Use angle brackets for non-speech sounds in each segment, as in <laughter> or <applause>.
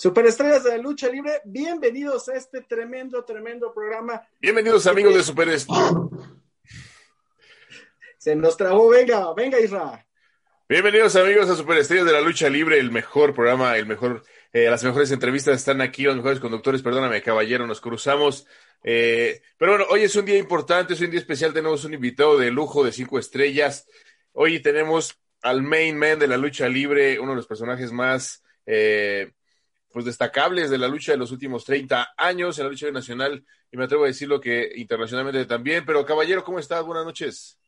Superestrellas de la lucha libre, bienvenidos a este tremendo, tremendo programa. Bienvenidos amigos de Superestrellas. Se nos trabó, venga, venga Isra. Bienvenidos amigos a Superestrellas de la lucha libre, el mejor programa, el mejor, eh, las mejores entrevistas están aquí, los mejores conductores, perdóname caballero, nos cruzamos. Eh, pero bueno, hoy es un día importante, es un día especial, tenemos un invitado de lujo de cinco estrellas. Hoy tenemos al main man de la lucha libre, uno de los personajes más... Eh, pues destacables de la lucha de los últimos 30 años en la lucha nacional y me atrevo a decirlo que internacionalmente también. Pero caballero, ¿cómo estás? Buenas noches.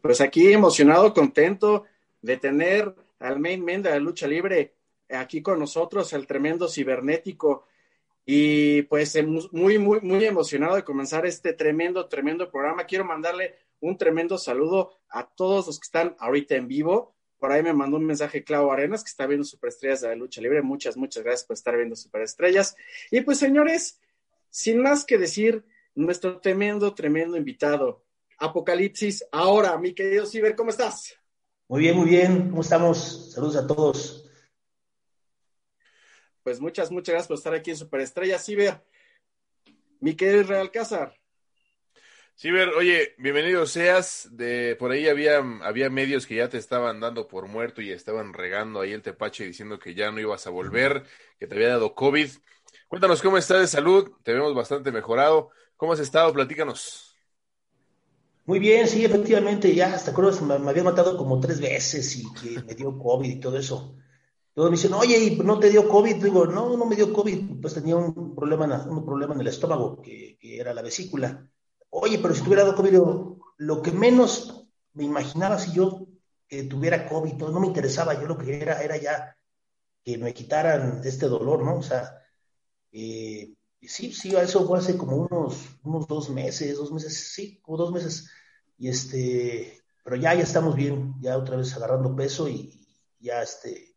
Pues aquí emocionado, contento de tener al main man de la lucha libre aquí con nosotros, el tremendo cibernético. Y pues em, muy, muy, muy emocionado de comenzar este tremendo, tremendo programa. Quiero mandarle un tremendo saludo a todos los que están ahorita en vivo por ahí me mandó un mensaje Clau Arenas, que está viendo Superestrellas de la Lucha Libre. Muchas, muchas gracias por estar viendo Superestrellas. Y pues, señores, sin más que decir, nuestro tremendo, tremendo invitado, Apocalipsis. Ahora, mi querido Ciber, ¿cómo estás? Muy bien, muy bien. ¿Cómo estamos? Saludos a todos. Pues muchas, muchas gracias por estar aquí en Superestrellas, Ciber. Mi querido Israel Cázar. Ciber, oye, bienvenido seas. De por ahí había, había medios que ya te estaban dando por muerto y estaban regando ahí el tepache diciendo que ya no ibas a volver, que te había dado COVID. Cuéntanos cómo estás de salud, te vemos bastante mejorado. ¿Cómo has estado? Platícanos. Muy bien, sí, efectivamente, ya hasta creo me, había matado como tres veces y que me dio COVID y todo eso. Todos me dicen, oye, ¿no te dio COVID? Digo, no, no me dio COVID, pues tenía un problema, un problema en el estómago, que era la vesícula Oye, pero si tuviera dado COVID, lo que menos me imaginaba si yo que tuviera COVID, no me interesaba, yo lo que era era ya que me quitaran este dolor, ¿no? O sea, eh, sí, sí, eso fue hace como unos, unos dos meses, dos meses, sí, como dos meses, y este, pero ya, ya estamos bien, ya otra vez agarrando peso y ya, este,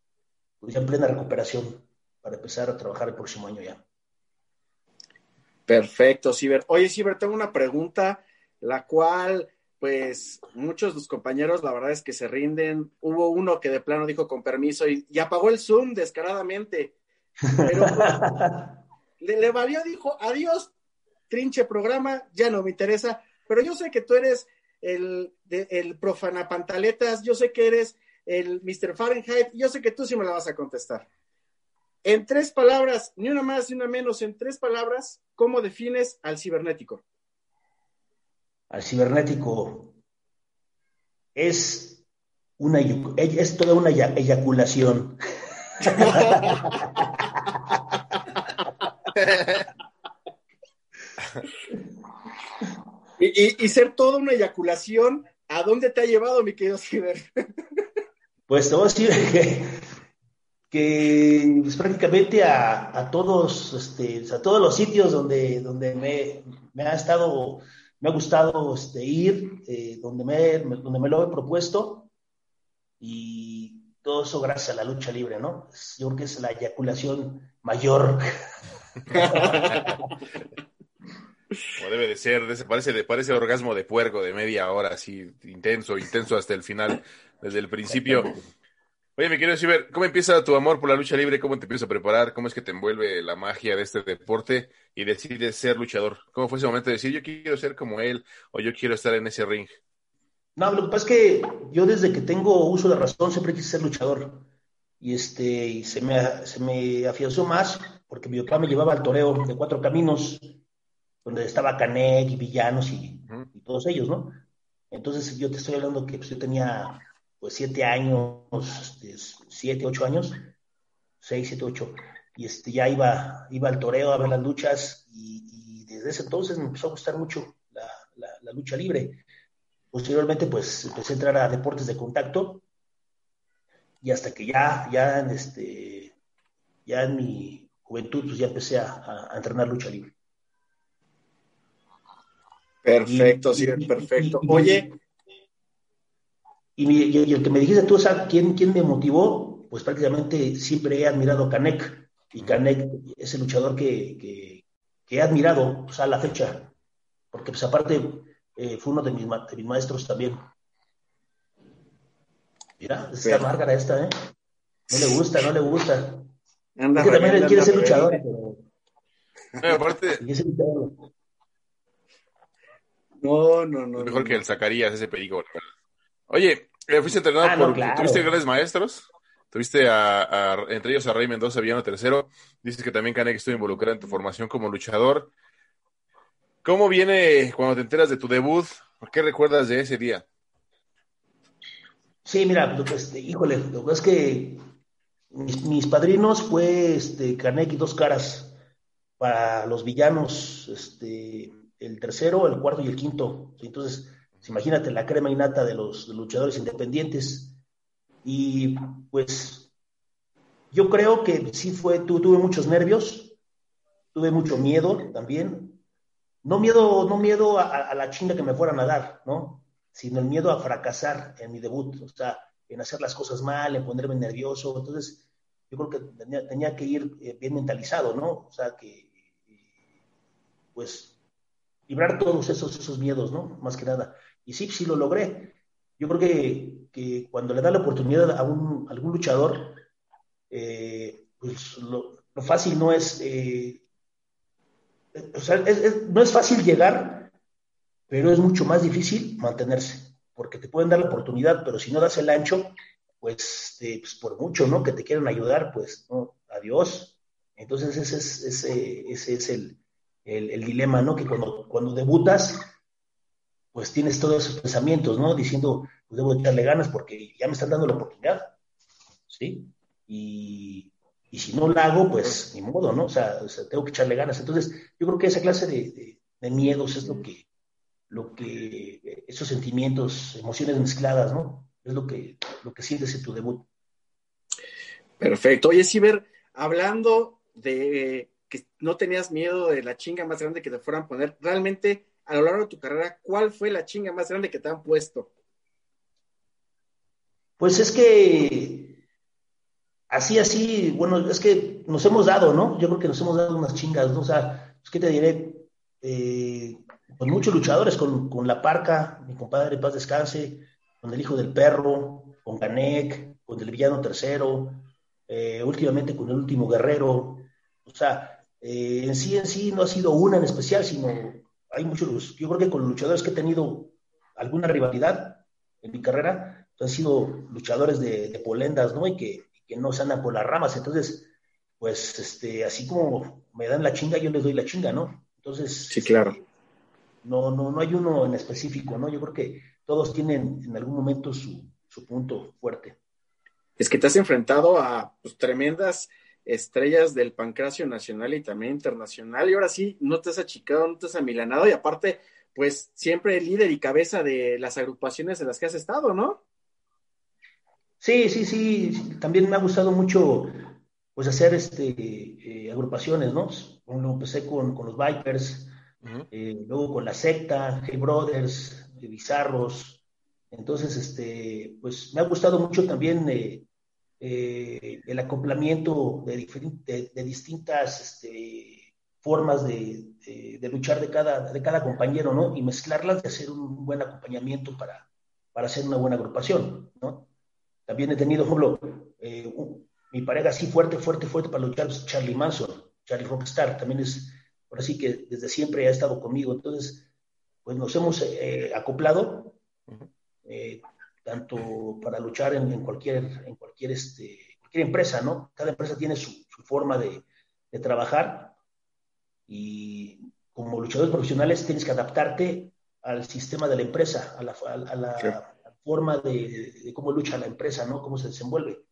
pues ya en plena recuperación para empezar a trabajar el próximo año ya. Perfecto, Ciber. Oye, Ciber, tengo una pregunta, la cual, pues, muchos de los compañeros, la verdad es que se rinden. Hubo uno que de plano dijo con permiso y, apagó el Zoom descaradamente. Pero <laughs> le, valió, dijo, adiós, trinche programa, ya no me interesa. Pero yo sé que tú eres el, el profana pantaletas, yo sé que eres el Mr. Fahrenheit, yo sé que tú sí me la vas a contestar. En tres palabras, ni una más ni una menos, en tres palabras, ¿cómo defines al cibernético? Al cibernético es una es toda una eyaculación. <laughs> y, ser toda una eyaculación, ¿a dónde te ha llevado, mi querido Ciber? pues te voy a decir que que pues, prácticamente a, todos, este, a todos los sitios donde, donde me, me ha estado, me ha gustado este, ir, eh, donde, me, donde me lo he propuesto, y todo eso gracias a la lucha libre, ¿no? Yo creo que es la eyaculación mayor. Como debe de ser, parece, parece orgasmo de puerco de media hora, así intenso, intenso hasta el final, desde el principio. Oye, me quiero decir, ¿cómo empieza tu amor por la lucha libre? ¿Cómo te empiezas a preparar? ¿Cómo es que te envuelve la magia de este deporte y decides ser luchador? ¿Cómo fue ese momento de decir, yo quiero ser como él o yo quiero estar en ese ring? No, lo que pasa es que yo desde que tengo uso de razón siempre quise ser luchador. Y este, y se me, se me afianzó más porque mi papá me llevaba al toreo de cuatro caminos, donde estaba Canek y Villanos y, y todos ellos, ¿no? Entonces yo te estoy hablando que pues, yo tenía pues siete años, este, siete, ocho años, seis, siete, ocho, y este, ya iba, iba al toreo a ver las luchas y, desde ese entonces me empezó a gustar mucho la, lucha libre. Posteriormente, pues empecé a entrar a deportes de contacto y hasta que ya, ya en este, ya en mi juventud, pues ya empecé a, entrenar lucha libre. Perfecto, sí, perfecto. Oye, y, el que me dijiste tú, ¿sabes quién, quién me motivó? Pues prácticamente siempre he admirado a Canek. Y Canek es el luchador que, he admirado pues, a la fecha. Porque pues aparte eh, fue uno de mis, maestros también. Mira, está Márgara esta, ¿eh? No le gusta, no le gusta. Anda, que también él <laughs> quiere ser luchador, pero... aparte... No, no, no. Mejor que el Zacarías, ese perico. Oye, ¿fuiste entrenado ah, por... ¿Tuviste grandes maestros? Tuviste a, entre ellos a Rey Mendoza, Villano Tercero. Dices que también Canek estuvo involucrado en tu formación como luchador. ¿Cómo viene cuando te enteras de tu debut? ¿Qué recuerdas de ese día? Sí, mira, pues, híjole, lo que es que mis, padrinos fue este, Canek y dos caras para los villanos, este, el tercero, el cuarto y el quinto. Entonces, imagínate la crema innata de los luchadores independientes. Y pues yo creo que sí fue, tuve muchos nervios, tuve mucho miedo también. No miedo, no miedo a, la chinga que me fueran a dar, ¿no? Sino el miedo a fracasar en mi debut, o sea, en hacer las cosas mal, en ponerme nervioso. Entonces, yo creo que tenía, que ir eh, bien mentalizado, ¿no? O sea, que, pues, librar todos esos, esos miedos, ¿no? Más que nada. Y sí, sí lo logré yo creo que, cuando le da la oportunidad a, un, algún luchador, eh, pues lo, fácil no es, eh, o sea, no es fácil llegar, pero es mucho más difícil mantenerse, porque te pueden dar la oportunidad, pero si no das el ancho, pues, este, pues por mucho, ¿no? Que te quieran ayudar, pues, ¿no? Adiós. Entonces ese es, ese, ese es el, el, el, dilema, ¿no? Que cuando, cuando debutas, pues tienes todos esos pensamientos, ¿no? Diciendo, pues debo echarle ganas porque ya me están dando la oportunidad, ¿sí? Y, si no la hago, pues ni modo, ¿no? O sea, tengo que echarle ganas. Entonces, yo creo que esa clase de, miedos es lo que, lo que, esos sentimientos, emociones mezcladas, ¿no? Es lo que, lo que sientes en tu debut. Perfecto. Oye, Ciber, hablando de que no tenías miedo de la chinga más grande que te fueran a poner, realmente a lo largo de tu carrera, ¿cuál fue la chinga más grande que te han puesto? Pues es que así, así, bueno, es que nos hemos dado, ¿no? Yo creo que nos hemos dado unas chingas, ¿no? O sea, es que te diré, eh, con muchos luchadores, con, La Parca, mi compadre Paz Descanse, con el Hijo del Perro, con Ganek, con el Villano Tercero, eh, últimamente con el Último Guerrero, o sea, eh, en sí, en sí no ha sido una en especial, sino hay muchos, yo creo que con luchadores que he tenido alguna rivalidad en mi carrera, han sido luchadores de, polendas, ¿no? Y que, no se andan por las ramas. Entonces, pues, este, así como me dan la chinga, yo les doy la chinga, ¿no? Entonces, sí, claro. no, no, no hay uno en específico, ¿no? Yo creo que todos tienen en algún momento su, su punto fuerte. Es que te has enfrentado a pues, tremendas estrellas del pancracio nacional y también internacional, y ahora sí, no te has achicado, no te has amilanado, y aparte, pues siempre líder y cabeza de las agrupaciones en las que has estado, ¿no? Sí, sí, sí, también me ha gustado mucho pues hacer este eh, agrupaciones, ¿no? Uno empecé con, los Vipers, eh, luego con la secta, Hey Brothers, Bizarros. Entonces, este, pues me ha gustado mucho también eh, eh, el acoplamiento de, de, distintas este, formas de, luchar de cada, de cada compañero, ¿no? Y mezclarlas de hacer un buen acompañamiento para, para hacer una buena agrupación, ¿no? También he tenido, por ejemplo, eh, mi pareja así fuerte, fuerte, fuerte para luchar, es Charlie Manson, Charlie Rockstar, también es, por así que desde siempre ha estado conmigo. Entonces, pues nos hemos eh, acoplado tanto para luchar en, cualquier, en cualquier, este, cualquier empresa, ¿no? Cada empresa tiene su, forma de, trabajar y como luchadores profesionales tienes que adaptarte al sistema de la empresa, a la, forma de, cómo lucha la empresa, ¿no? Cómo se desenvuelve.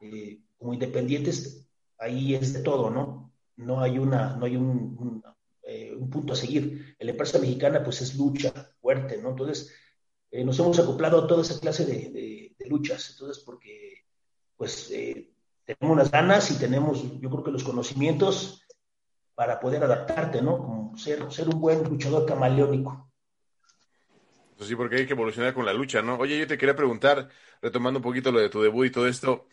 Eh, como independientes, ahí es de todo, ¿no? No hay, una, no hay un, eh, un, punto a seguir. En la empresa mexicana, pues es lucha fuerte, ¿no? Entonces, eh, nos hemos acoplado a toda esa clase de, luchas. Entonces, porque pues eh, tenemos unas ganas y tenemos, yo creo que los conocimientos para poder adaptarte, ¿no? Como ser, ser un buen luchador camaleónico. Pues sí, porque hay que evolucionar con la lucha, ¿no? Oye, yo te quería preguntar, retomando un poquito lo de tu debut y todo esto,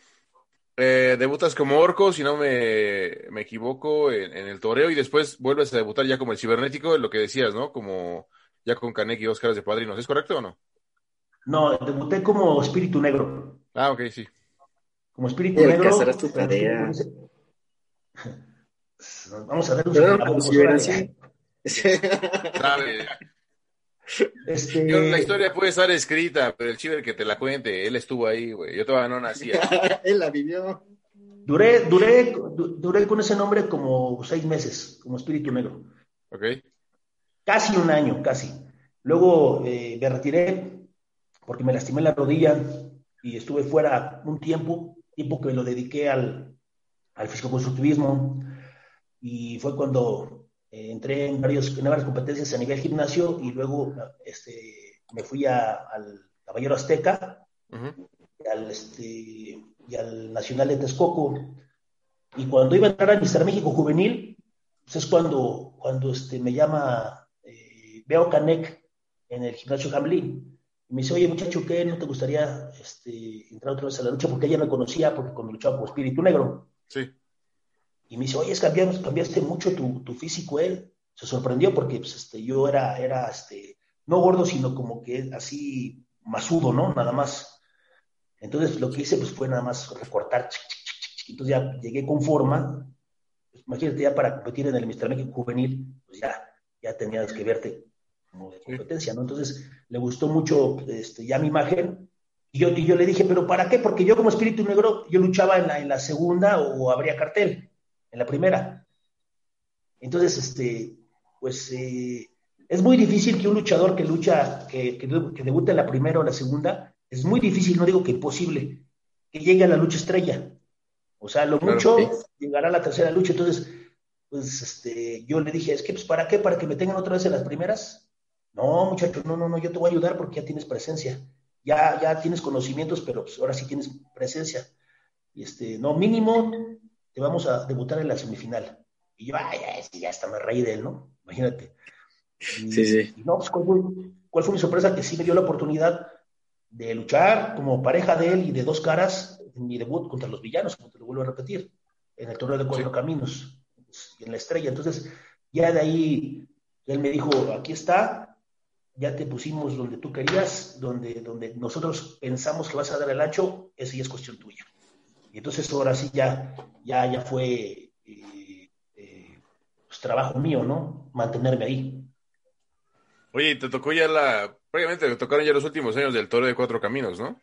eh, debutas como orco, si no me, me equivoco, en, el toreo y después vuelves a debutar ya como el cibernético, lo que decías, ¿no? Como ya con Canek y dos caras de padrinos, ¿es correcto o no? No, debuté como espíritu negro. Ah, ok, sí. Como espíritu negro. tu tarea. <laughs> Vamos a ver un Este... la historia puede estar escrita, pero el chiver que te la cuente, él estuvo ahí, güey. Yo todavía no nacía. <laughs> él la vivió. Duré, duré, duré con ese nombre como seis meses, como espíritu negro. Ok. Casi un año, casi. Luego eh, me retiré porque me lastimé la rodilla y estuve fuera un tiempo, tiempo que me lo dediqué al, al fisicoconstructivismo y fue cuando eh, entré en, varios, en varias competencias a nivel gimnasio y luego este, me fui al Caballero Azteca al, este, y al Nacional de Texcoco. Y cuando iba a entrar a Mister México Juvenil, pues es cuando, cuando este, me llama eh, Beo Canek en el gimnasio Jamlín. Y me dice, oye muchacho, ¿qué no te gustaría este, entrar otra vez a la lucha? Porque ella me conocía, porque cuando luchaba por Espíritu Negro. Sí. Y me dice, oye, cambiaste, cambiaste mucho tu, tu, físico, él. Se sorprendió porque pues, este, yo era, era este, no gordo, sino como que así masudo, ¿no? Nada más. Entonces lo que hice pues, fue nada más recortar. Entonces ya llegué con forma. Pues, imagínate, ya para competir en el Mr. México juvenil, pues ya, ya tenías que verte como de competencia, ¿no? Entonces le gustó mucho este, ya mi imagen. Y yo, y yo le dije, ¿pero para qué? Porque yo como espíritu negro, yo luchaba en la, en la segunda o, habría cartel, en la primera. Entonces, este, pues eh, es muy difícil que un luchador que lucha, que, que, que debute en la primera o la segunda, es muy difícil, no digo que imposible, que llegue a la lucha estrella. O sea, lo mucho llegará a la tercera lucha. Entonces, pues este, yo le dije, es que, pues, ¿para qué? ¿Para que me tengan otra vez en las primeras? No, muchachos, no, no, no, yo te voy a ayudar porque ya tienes presencia. Ya, ya tienes conocimientos, pero pues, ahora sí tienes presencia. Y este, no, mínimo, te vamos a debutar en la semifinal. Y yo, ay, ya, ya hasta me reí de él, ¿no? Imagínate. sí, sí. no, pues, ¿cuál fue, ¿cuál fue mi sorpresa? Que sí me dio la oportunidad de luchar como pareja de él y de dos caras en mi debut contra los villanos, como te lo vuelvo a repetir, en el torneo de cuatro caminos, en la estrella. Entonces, ya de ahí, él me dijo, aquí está, ya te pusimos donde tú querías, donde, donde nosotros pensamos que vas a dar el ancho, esa ya es cuestión tuya. Y entonces ahora sí ya, ya, ya fue eh, eh, pues, trabajo mío, ¿no? Mantenerme ahí. Oye, te tocó ya la Obviamente le tocaron ya los últimos años del Toro de Cuatro Caminos, ¿no?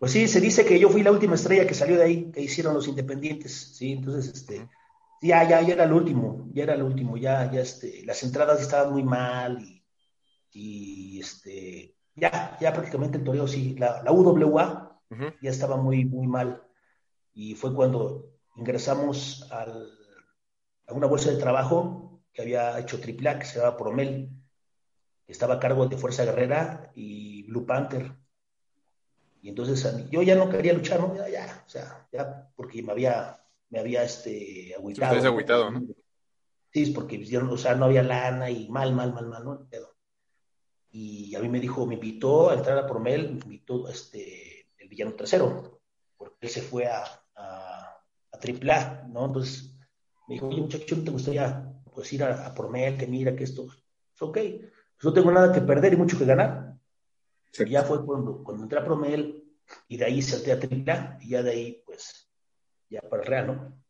Pues sí, se dice que yo fui la última estrella que salió de ahí, que hicieron los independientes, sí, entonces, este, ya, ya, ya era el último, ya era el último, ya, ya, este, las entradas estaban muy mal y, este, ya, ya prácticamente el toreo sí, la, UWA ya estaba muy, muy mal y fue cuando ingresamos al, a una bolsa de trabajo que había hecho AAA, que se llamaba Promel, estaba a cargo de Fuerza Guerrera y Blue Panther. Y entonces yo ya no quería luchar, ¿no? Ya, ya, o sea, ya, porque me había, me había, este, agüitado. Sí, agüitado, ¿no? Sí, porque, o sea, no había lana y mal, mal, mal, mal, ¿no? Y a mí me dijo, me invitó a entrar a Promel, me invitó, este, el villano tercero, porque él se fue a, a, a AAA, ¿no? Entonces me dijo, oye, muchacho, ¿no te gustaría, pues, ir a, a Promel, que mira que esto es ok? no tengo nada que perder y mucho que ganar. Ya fue cuando, cuando entré a Promel y de ahí salté a Tripla y ya de ahí, pues, ya para el Real, ¿no?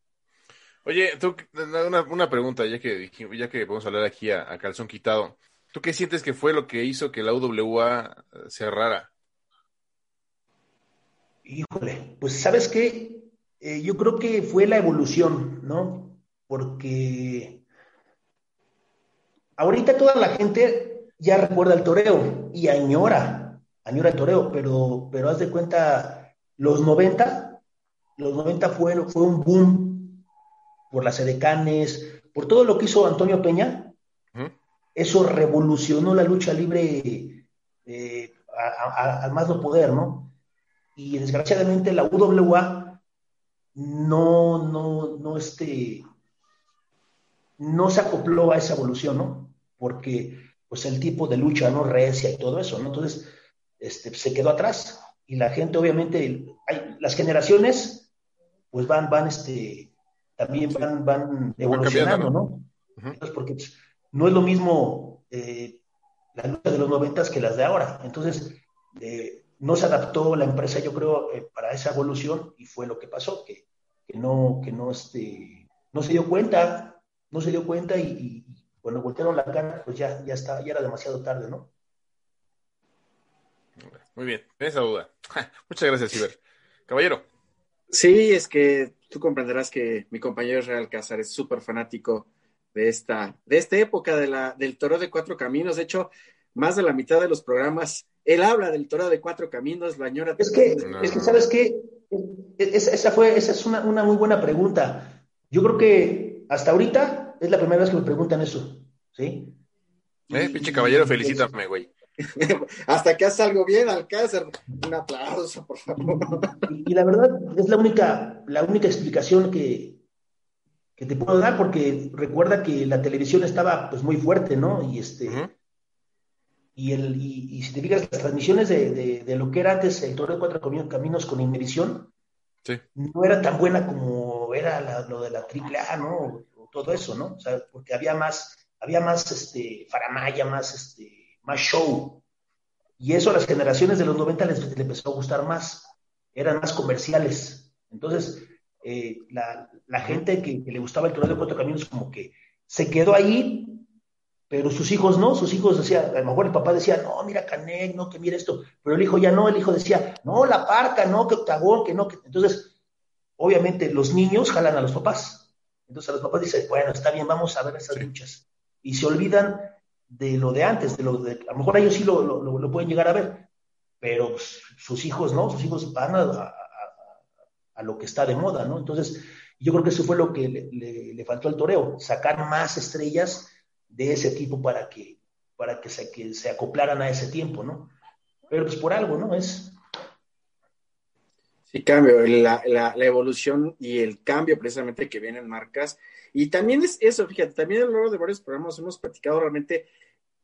Oye, tú, una, una pregunta, ya que, ya que vamos a hablar aquí a, calzón quitado. ¿Tú qué sientes que fue lo que hizo que la UWA cerrara? Híjole, pues sabes qué, eh, yo creo que fue la evolución, ¿no? Porque ahorita toda la gente ya recuerda el toreo y añora, añora el toreo, pero, pero haz de cuenta, los 90, los 90 fue, fue un boom por las edecanes, por todo lo que hizo Antonio Peña, eso revolucionó la lucha libre eh, al más no poder, ¿no? Y desgraciadamente la UWA no, no, no, este, no se acopló a esa evolución, ¿no? Porque pues el tipo de lucha no recia y todo eso, ¿no? Entonces, este, se quedó atrás y la gente obviamente, hay, las generaciones pues van, van, este, también van, van evolucionando, ¿no? Entonces, porque pues, no es lo mismo eh, la lucha de los noventas que las de ahora. Entonces, eh, no se adaptó la empresa, yo creo, eh, para esa evolución y fue lo que pasó, que que no, que no, este, no se dio cuenta, no se dio cuenta y, y cuando voltearon la cara, pues ya, ya está, ya era demasiado tarde, ¿no? Muy bien, esa duda. <laughs> Muchas gracias, Ciber. Caballero. Sí, es que tú comprenderás que mi compañero Israel Cázar es súper fanático de esta, de esta época de la, del toro de cuatro caminos. De hecho, más de la mitad de los programas, él habla del toro de cuatro caminos, la señora. Es que, es que ¿sabes qué? Esa, fue, esa es una, una, muy buena pregunta. Yo creo que hasta ahorita es la primera vez que me preguntan eso, ¿sí? Eh, pinche caballero, felicítame, güey. <laughs> Hasta que hace algo bien, Alcázar. Un aplauso, por favor. Y, y, la verdad es la única, la única explicación que, que te puedo dar, porque recuerda que la televisión estaba pues muy fuerte, ¿no? Y este. Uh -huh. Y, el, y, y, si te fijas, las transmisiones de, de, de, lo que era antes el Toro de Cuatro Caminos con Inmerición, sí. no era tan buena como era la, lo de la triple A, ¿no? Todo eso, ¿no? O sea, porque había más, había más este, faramaya, más este, más show. Y eso a las generaciones de los 90 les, les empezó a gustar más. Eran más comerciales. Entonces, eh, la, la, gente que, que, le gustaba el Torneo de Cuatro Caminos como que se quedó ahí, pero sus hijos no, sus hijos decían, a lo mejor el papá decía, no, mira Canek, no, que mira esto, pero el hijo ya no, el hijo decía, no, la parca, no, que octagón, que no, que... Entonces, obviamente los niños jalan a los papás. Entonces a los papás dicen, bueno, está bien, vamos a ver esas luchas. Y se olvidan de lo de antes, de lo de, a lo mejor ellos sí lo, lo, pueden llegar a ver, pero pues, sus hijos no, sus hijos van a, a, a, lo que está de moda, ¿no? Entonces, yo creo que eso fue lo que le, le, le, faltó al toreo, sacar más estrellas de ese tipo para que, para que se, que se acoplaran a ese tiempo, ¿no? Pero pues por algo, ¿no? Es... Sí, cambio, la, la, la evolución y el cambio precisamente que vienen marcas. Y también es eso, fíjate, también a lo largo de varios programas hemos platicado realmente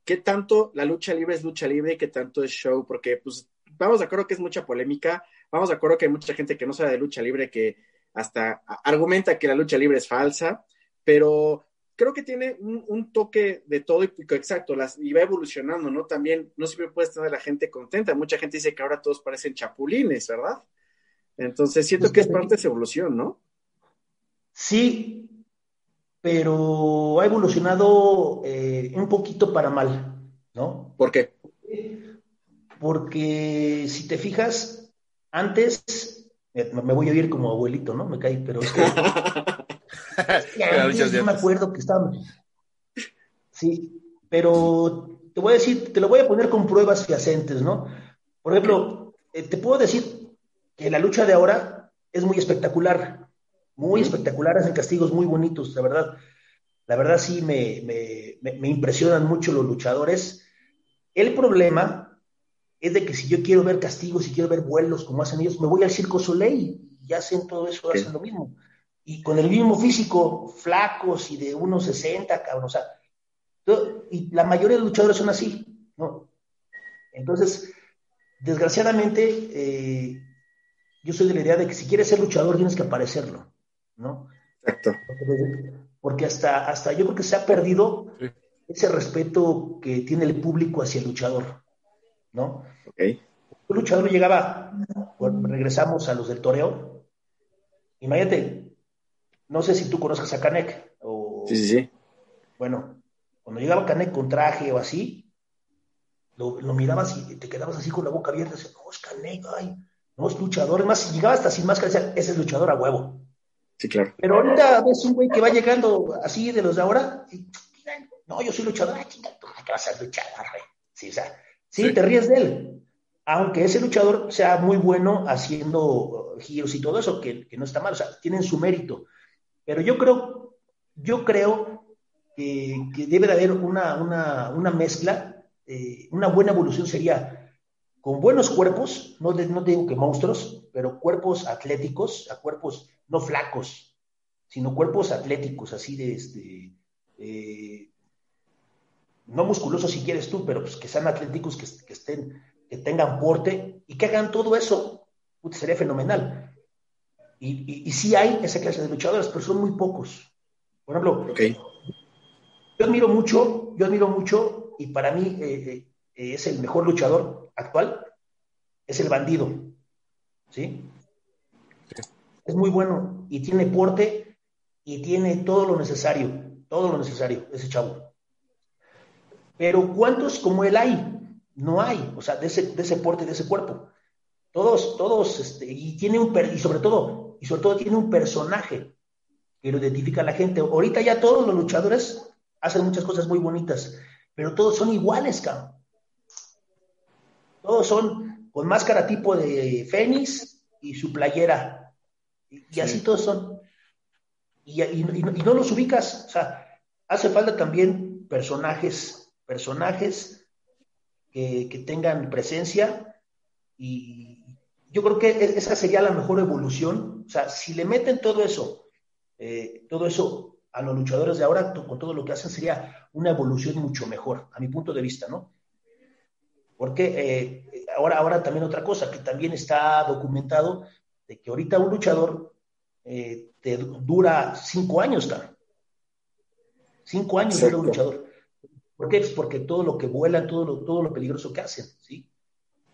qué tanto la lucha libre es lucha libre y qué tanto es show, porque pues vamos de acuerdo que es mucha polémica, vamos de acuerdo que hay mucha gente que no sabe de lucha libre que hasta argumenta que la lucha libre es falsa, pero creo que tiene un, toque de todo y exacto, las, y va evolucionando, ¿no? También no siempre puede estar la gente contenta, mucha gente dice que ahora todos parecen chapulines, ¿verdad? Entonces siento que es parte de esa evolución, ¿no? Sí, pero ha evolucionado eh, un poquito para mal, ¿no? ¿Por qué? Porque si te fijas, antes, me voy a oír como abuelito, ¿no? Me caí, pero es que... <laughs> antes, yo me acuerdo que estaba... Sí, pero te voy a decir, te lo voy a poner con pruebas fehacientes, ¿no? Por ejemplo, eh, te puedo decir que la lucha de ahora es muy espectacular, muy espectacular, hacen castigos muy bonitos, la verdad. La verdad sí me, me, me, impresionan mucho los luchadores. El problema es de que si yo quiero ver castigos, si quiero ver vuelos como hacen ellos, me voy al Circo Soleil y hacen todo eso, hacen lo mismo. Y con el mismo físico, flacos y de 1,60, cabrón, o sea, y la mayoría de los luchadores son así, ¿no? Entonces, desgraciadamente, eh, yo soy de la idea de que si quieres ser luchador tienes que aparecerlo, ¿no? Exacto. Porque, hasta, hasta yo creo que se ha perdido sí. ese respeto que tiene el público hacia el luchador, ¿no? Ok. El luchador llegaba, bueno, regresamos a los del toreo, imagínate, no sé si tú conozcas a Canek, o... Sí, sí, sí. Bueno, cuando llegaba Canek con traje o así, lo, lo mirabas y te quedabas así con la boca abierta, y decías, no, es Canek, ay, no es luchador, es más, si llegaba hasta sin máscara, decía, ese es luchador a huevo. Sí, claro. Pero ahorita ves un güey que va llegando así de los de ahora, y, no, yo soy luchador, ay, chinga, ¿qué vas a luchar, güey? Sí, o sea, sí, sí, te ríes de él. Aunque ese luchador sea muy bueno haciendo giros y todo eso, que, que no está mal, o sea, tienen su mérito. Pero yo creo, yo creo que, que debe de haber una, una, una mezcla, eh, una buena evolución sería con buenos cuerpos, no, no te digo que monstruos, pero cuerpos atléticos, a cuerpos no flacos, sino cuerpos atléticos, así de este, eh, no musculosos si quieres tú, pero pues que sean atléticos, que, que estén, que tengan porte y que hagan todo eso, sería fenomenal. Y, y, y, sí hay esa clase de luchadores, pero son muy pocos. Por ejemplo, okay. yo admiro mucho, yo admiro mucho, y para mí eh, eh, es el mejor luchador actual, es el bandido. ¿Sí? es muy bueno y tiene porte y tiene todo lo necesario, todo lo necesario, ese chavo. Pero ¿cuántos como él hay? No hay, o sea, de ese, de ese porte, de ese cuerpo. Todos, todos, este, y tiene un, y sobre todo, y sobre todo tiene un personaje que lo identifica a la gente. Ahorita ya todos los luchadores hacen muchas cosas muy bonitas, pero todos son iguales, cabrón. Todos son con máscara tipo de Fénix y su playera. Y, así todos son. Y, no, los ubicas. O sea, hace falta también personajes, personajes que, tengan presencia y yo creo que e, esa sería la mejor evolución. O sea, si le meten todo eso, eh, todo eso a los luchadores de ahora, con todo lo que hacen, sería una evolución mucho mejor, a mi punto de vista, ¿no? Porque eh, ahora, ahora también otra cosa que también está documentado, de que ahorita un luchador eh, te dura cinco años, cara. Cinco años dura un luchador. ¿Por qué? Pues porque todo lo que vuelan, todo lo, todo lo peligroso que hacen, ¿sí?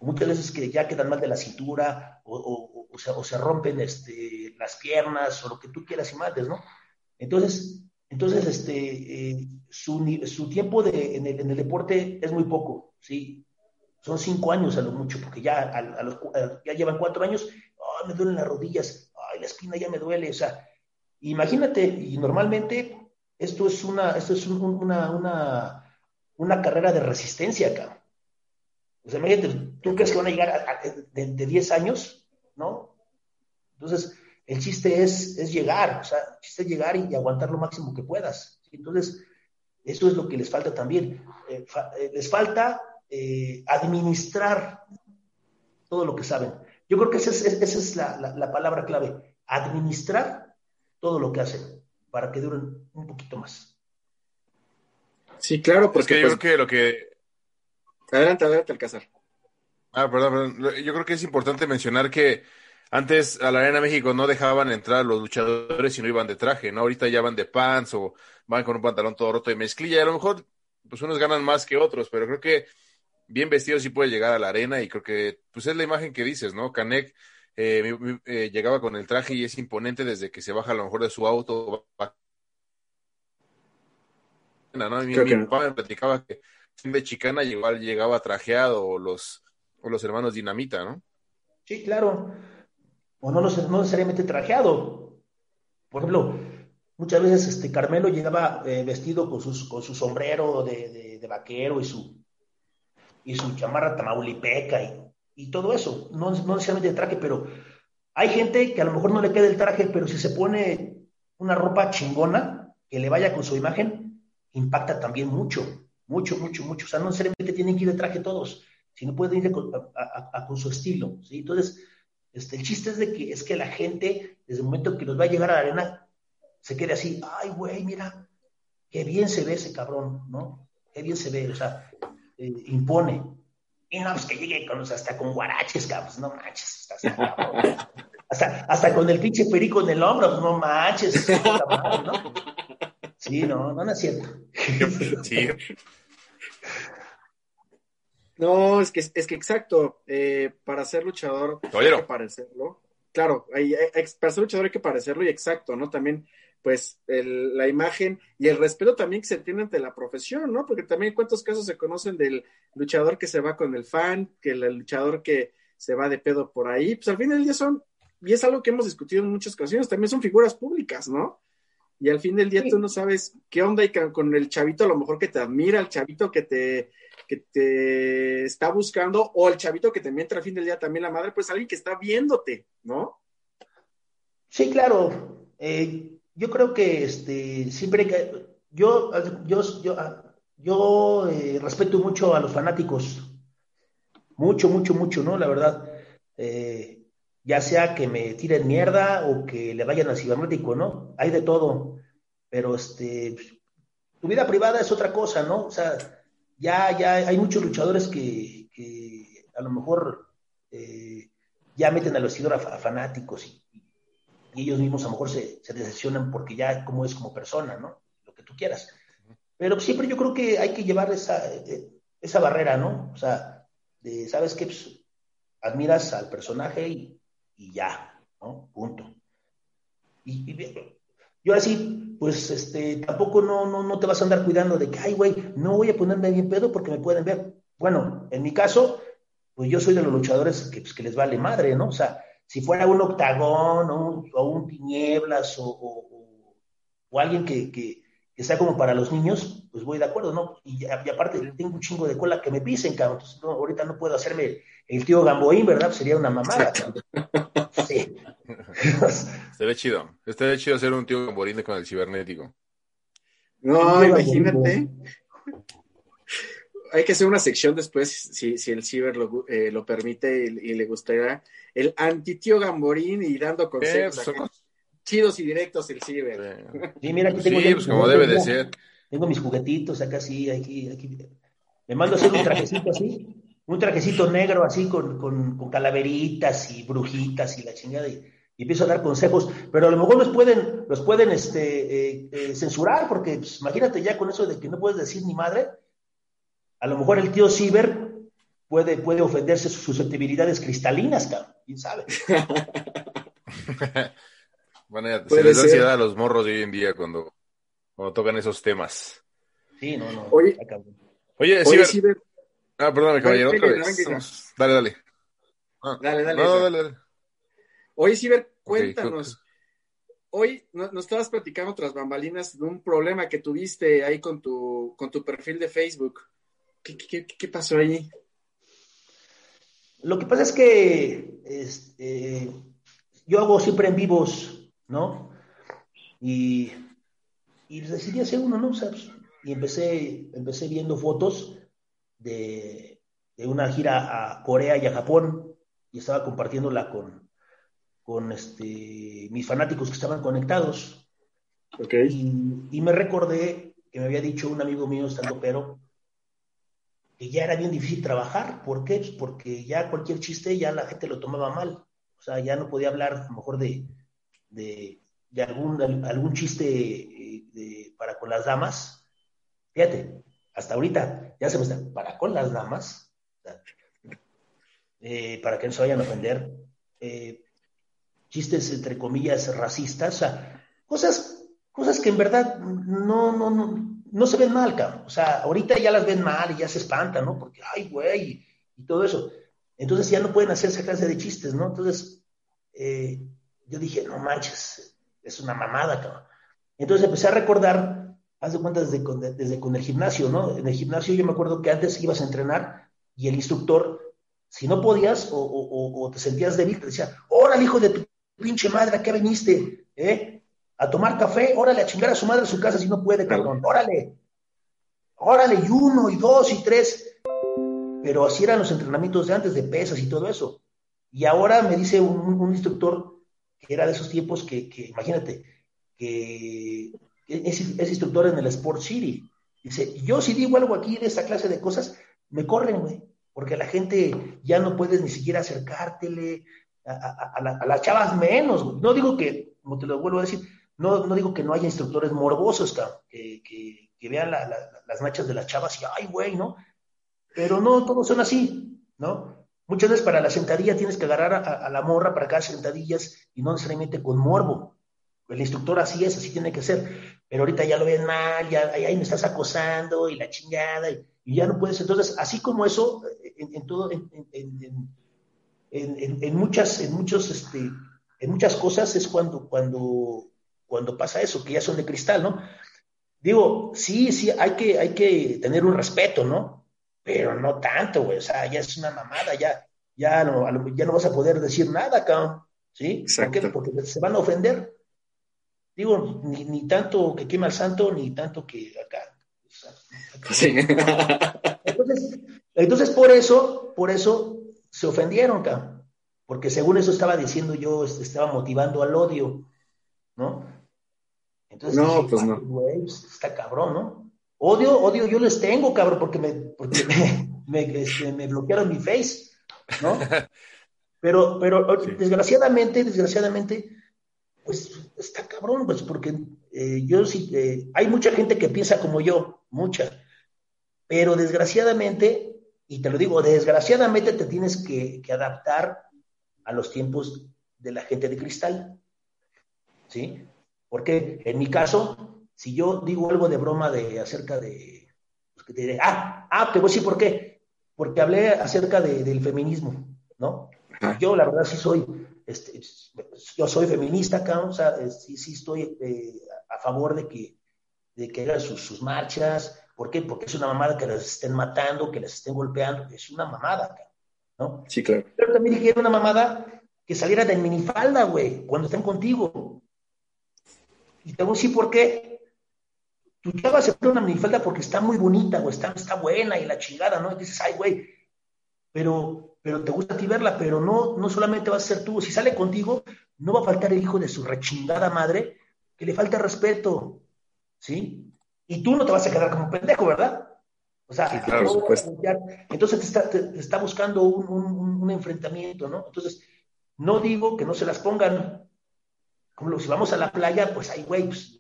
Muchas veces que ya quedan mal de la cintura o, o, se, rompen este, las piernas o lo que tú quieras y mates, ¿no? Entonces, entonces este, eh, su, su, tiempo de, en, el, en, el, deporte es muy poco, ¿sí? Son cinco años a lo mucho, porque ya, ya llevan cuatro años, me duelen las rodillas, ay, la espina ya me duele, o sea, imagínate, y normalmente esto es una, esto es una, una, una carrera de resistencia acá. O sea, imagínate, tú crees que van a llegar a, de, de 10 años, ¿no? Entonces, el chiste es, es llegar, o sea, el chiste es llegar y, aguantar lo máximo que puedas. Entonces, eso es lo que les falta también. Eh, eh, les falta eh, administrar todo lo que saben. Yo creo que esa es, la, palabra clave, administrar todo lo que hacen para que duren un poquito más. Sí, claro, porque yo pues, creo que lo que... Adelante, adelante, Alcázar. Ah, perdón, perdón. Yo creo que es importante mencionar que antes a la Arena México no dejaban entrar los luchadores si no iban de traje, ¿no? Ahorita ya van de pants o van con un pantalón todo roto de mezclilla y a lo mejor pues unos ganan más que otros, pero creo que bien vestido sí puede llegar a la arena y creo que pues es la imagen que dices, ¿no? Canek eh, eh, llegaba con el traje y es imponente desde que se baja a lo mejor de su auto. ¿no? Mi, papá me platicaba que de chicana igual llegaba trajeado o los, o los hermanos Dinamita, ¿no? Sí, claro. O no, no necesariamente trajeado. Por ejemplo, muchas veces este Carmelo llegaba eh, vestido con, sus, con su sombrero de, de vaquero y su, y su chamarra tamaulipeca y, y todo eso. No, no necesariamente de traje, pero hay gente que a lo mejor no le queda el traje, pero si se pone una ropa chingona que le vaya con su imagen, impacta también mucho, mucho, mucho, mucho. O sea, no necesariamente tienen que ir de traje todos, sino pueden ir con, con su estilo. ¿sí? Entonces, este, el chiste es de que es que la gente, desde el momento que nos va a llegar a la arena, se quede así, ay, güey, mira, qué bien se ve ese cabrón, ¿no? Qué bien se ve, o sea, eh, impone. Y no, pues que llegue con, hasta con guaraches, cabrón, no manches, hasta, <laughs> hasta, hasta, con el pinche perico en el hombro, pues no manches, ¿no? Sí, no, no, no es cierto. <laughs> Sí. No, es que, es que exacto, eh, para ser luchador hay que parecerlo. Claro, hay, para ser luchador hay que parecerlo y exacto, ¿no? También pues la imagen y el respeto también que se tiene ante la profesión, ¿no? Porque también cuántos casos se conocen del luchador que se va con el fan, que el luchador que se va de pedo por ahí, pues al fin del día son, y es algo que hemos discutido en muchas ocasiones, también son figuras públicas, ¿no? Y al fin del día tú no sabes qué onda y con el chavito a lo mejor que te admira, el chavito que te, que te está buscando, o el chavito que te miente al fin del día también la madre, pues alguien que está viéndote, ¿no? Sí, claro. Eh, yo creo que este, siempre que yo, yo, yo, yo eh, respeto mucho a los fanáticos, mucho, mucho, mucho, ¿no? La verdad, eh, ya sea que me tiren mierda o que le vayan al cibernético, ¿no? Hay de todo, pero este, tu vida privada es otra cosa, ¿no? O sea, ya, ya hay muchos luchadores que, que a lo mejor eh, ya meten al vestidor a, a fanáticos y y ellos mismos a lo mejor se, se decepcionan porque ya como es como persona, ¿no? Lo que tú quieras. Pero siempre yo creo que hay que llevar esa, eh, esa barrera, ¿no? O sea, de, ¿sabes qué? Pues, admiras al personaje y, y, ya, ¿no? Punto. Y, y, y ahora sí, pues este, tampoco no, no, no te vas a andar cuidando de que, ay, güey, no voy a ponerme bien pedo porque me pueden ver. Bueno, en mi caso, pues yo soy de los luchadores que, pues, que les vale madre, ¿no? O sea, si fuera un octagón o un, o un tinieblas o, o, o alguien que, que, que, sea como para los niños, pues voy de acuerdo, ¿no? Y, y, aparte tengo un chingo de cola que me pisen, cabrón. Entonces, no, ahorita no puedo hacerme el tío Gamboín, ¿verdad? Pues sería una mamada. Sí. <laughs> <laughs> Estaría chido. Estaría chido hacer un tío Gamboín con el cibernético. No, imagínate. Hay que hacer una sección después, si, si el ciber lo, eh, lo permite y, y, le gustaría, el antitío Gamborín y dando consejos. Eh, pues, chidos y directos el ciber. Sí, mira, aquí tengo sí, pues como debe de ser. Tengo mis juguetitos acá, sí, aquí, aquí. Me mando a hacer un trajecito así, un trajecito negro así con, con, con calaveritas y brujitas y la chingada. Y, y, empiezo a dar consejos, pero a lo mejor los pueden, los pueden este, eh, eh, censurar, porque pues, imagínate ya con eso de que no puedes decir ni madre, a lo mejor el tío Ciber puede, puede ofenderse sus susceptibilidades cristalinas, cabrón, quién sabe. <laughs> bueno, ya, se les da ansiedad a los morros de hoy en día cuando, cuando tocan esos temas. Sí, no, no. Oye, oye, Ciber. Ciber. Ah, perdóname, caballero, otra vez. Dale, dale. Ah, dale, dale. No, dale, dale. Oye, Ciber, cuéntanos. Okay. Hoy nos estabas platicando tras bambalinas de un problema que tuviste ahí con tu, con tu perfil de Facebook. ¿Qué, qué, qué pasó ahí? Lo que pasa es que este, yo hago siempre en vivos, ¿no? Y, y decidí hacer uno, ¿no? O sea, y empecé, empecé viendo fotos de, de, una gira a Corea y a Japón y estaba compartiéndola con, con este, mis fanáticos que estaban conectados. Okay. Y, y, me recordé que me había dicho un amigo mío, estando pero, que ya era bien difícil trabajar. ¿Por qué? Pues porque ya cualquier chiste ya la gente lo tomaba mal. O sea, ya no podía hablar a lo mejor de, de, algún, algún chiste de, para con las damas. Fíjate, hasta ahorita ya se me está, para con las damas, eh, para que no se vayan a ofender, eh, chistes entre comillas racistas, o sea, cosas, cosas que en verdad no, no, no se ven mal, cabrón. O sea, ahorita ya las ven mal y ya se espantan, ¿no? Porque, ay, güey, y todo eso. Entonces ya no pueden hacer esa clase de chistes, ¿no? Entonces, eh, yo dije, no manches, es una mamada, cabrón. Entonces empecé a recordar, haz de cuenta desde, desde con el gimnasio, ¿no? En el gimnasio yo me acuerdo que antes ibas a entrenar y el instructor, si no podías o, o, o te sentías débil, te decía, órale, hijo de tu pinche madre, ¿a qué viniste? ¿Eh? A tomar café, órale, a chingar a su madre a su casa si no puede, cabrón, órale. Órale, y uno, y dos, y tres. Pero así eran los entrenamientos de antes, de pesas y todo eso. Y ahora me dice un, un instructor que era de esos tiempos que, que imagínate, que es, es, instructor en el Sport City. Dice, yo si digo algo aquí de esta clase de cosas, me corren, güey, porque la gente ya no puedes ni siquiera acercártele, a, a, a, la, a las chavas menos, güey. No digo que, como te lo vuelvo a decir, no, no digo que no haya instructores morbosos, que, que, vean la, la, las nachas de las chavas y, ay, güey, ¿no? Pero no, todos son así, ¿no? Muchas veces para la sentadilla tienes que agarrar a, la morra para cada sentadillas y no necesariamente con morbo. El instructor así es, así tiene que ser. Pero ahorita ya lo ven mal, ya ay me estás acosando y la chingada, y, ya no puedes. Entonces, así como eso, en, en todo, en, en, muchas, en muchos, este, en muchas cosas es cuando, cuando, cuando pasa eso, que ya son de cristal, ¿no? Digo, sí, sí, hay que, hay que tener un respeto, ¿no? Pero no tanto, güey, o sea, ya es una mamada, ya, ya no, ya no vas a poder decir nada, cabrón, ¿sí? Exacto. ¿Por qué? Porque se van a ofender. Digo, ni, ni tanto que quema al santo, ni tanto que acá. O sea, acá. Sí. Entonces, entonces, por eso, por eso se ofendieron, cabrón. Porque según eso estaba diciendo yo, estaba motivando al odio, ¿no? Entonces, no, dije, pues no. Güey, está cabrón, ¿no? Odio, odio, yo les tengo, cabrón, porque me, porque me, <laughs> me, este, me bloquearon mi face, ¿no? <laughs> Pero, pero sí. desgraciadamente, desgraciadamente, pues está cabrón, pues porque eh, yo sí, eh, hay mucha gente que piensa como yo, mucha, pero desgraciadamente, y te lo digo, desgraciadamente te tienes que, que adaptar a los tiempos de la gente de cristal. ¿sí? Porque en mi caso, si yo digo algo de broma de acerca de, pues que te diré, ah, ah, te voy a decir por qué, porque hablé acerca de, del feminismo, ¿no? Yo la verdad sí soy, este, yo soy feminista, o sea, sí, sí estoy eh, a favor de que, de que hagan sus, sus, marchas, ¿por qué? Porque es una mamada que las estén matando, que las estén golpeando, es una mamada, ¿no? Sí, claro. Pero también dije, una mamada que saliera de minifalda, güey, cuando estén contigo. Y te voy a decir por qué. Tu chava se pone una minifalda porque está muy bonita, güey, está, está buena y la chingada, ¿no? Y dices, ay, güey, pero, pero te gusta a ti verla, pero no, no solamente vas a ser tú. Si sale contigo, no va a faltar el hijo de su rechingada madre que le falta respeto, ¿sí? Y tú no te vas a quedar como pendejo, ¿verdad? O sea, sí, claro, entonces te está, te está buscando un, un, un, enfrentamiento, ¿no? Entonces, no digo que no se las pongan, como si vamos a la playa, pues hay güey, pues,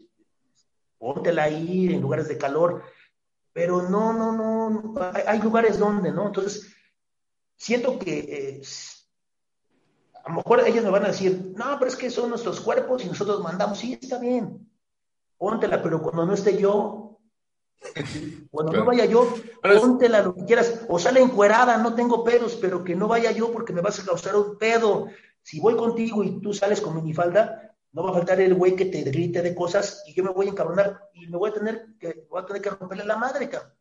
póntela ahí en lugares de calor, pero no, no, no, hay, hay lugares donde, ¿no? Entonces, siento que eh, a lo mejor ellos me van a decir, no, pero es que son nuestros cuerpos y nosotros mandamos, sí, está bien, póntela, pero cuando no esté yo, cuando no vaya yo, póntela lo que quieras, o sale encuerada, no tengo pedos, pero que no vaya yo porque me vas a causar un pedo. Si voy contigo y tú sales con minifalda, no va a faltar el güey que te grite de cosas y yo me voy a encabronar y me voy a tener que, voy a tener que romperle la madre, cabrón.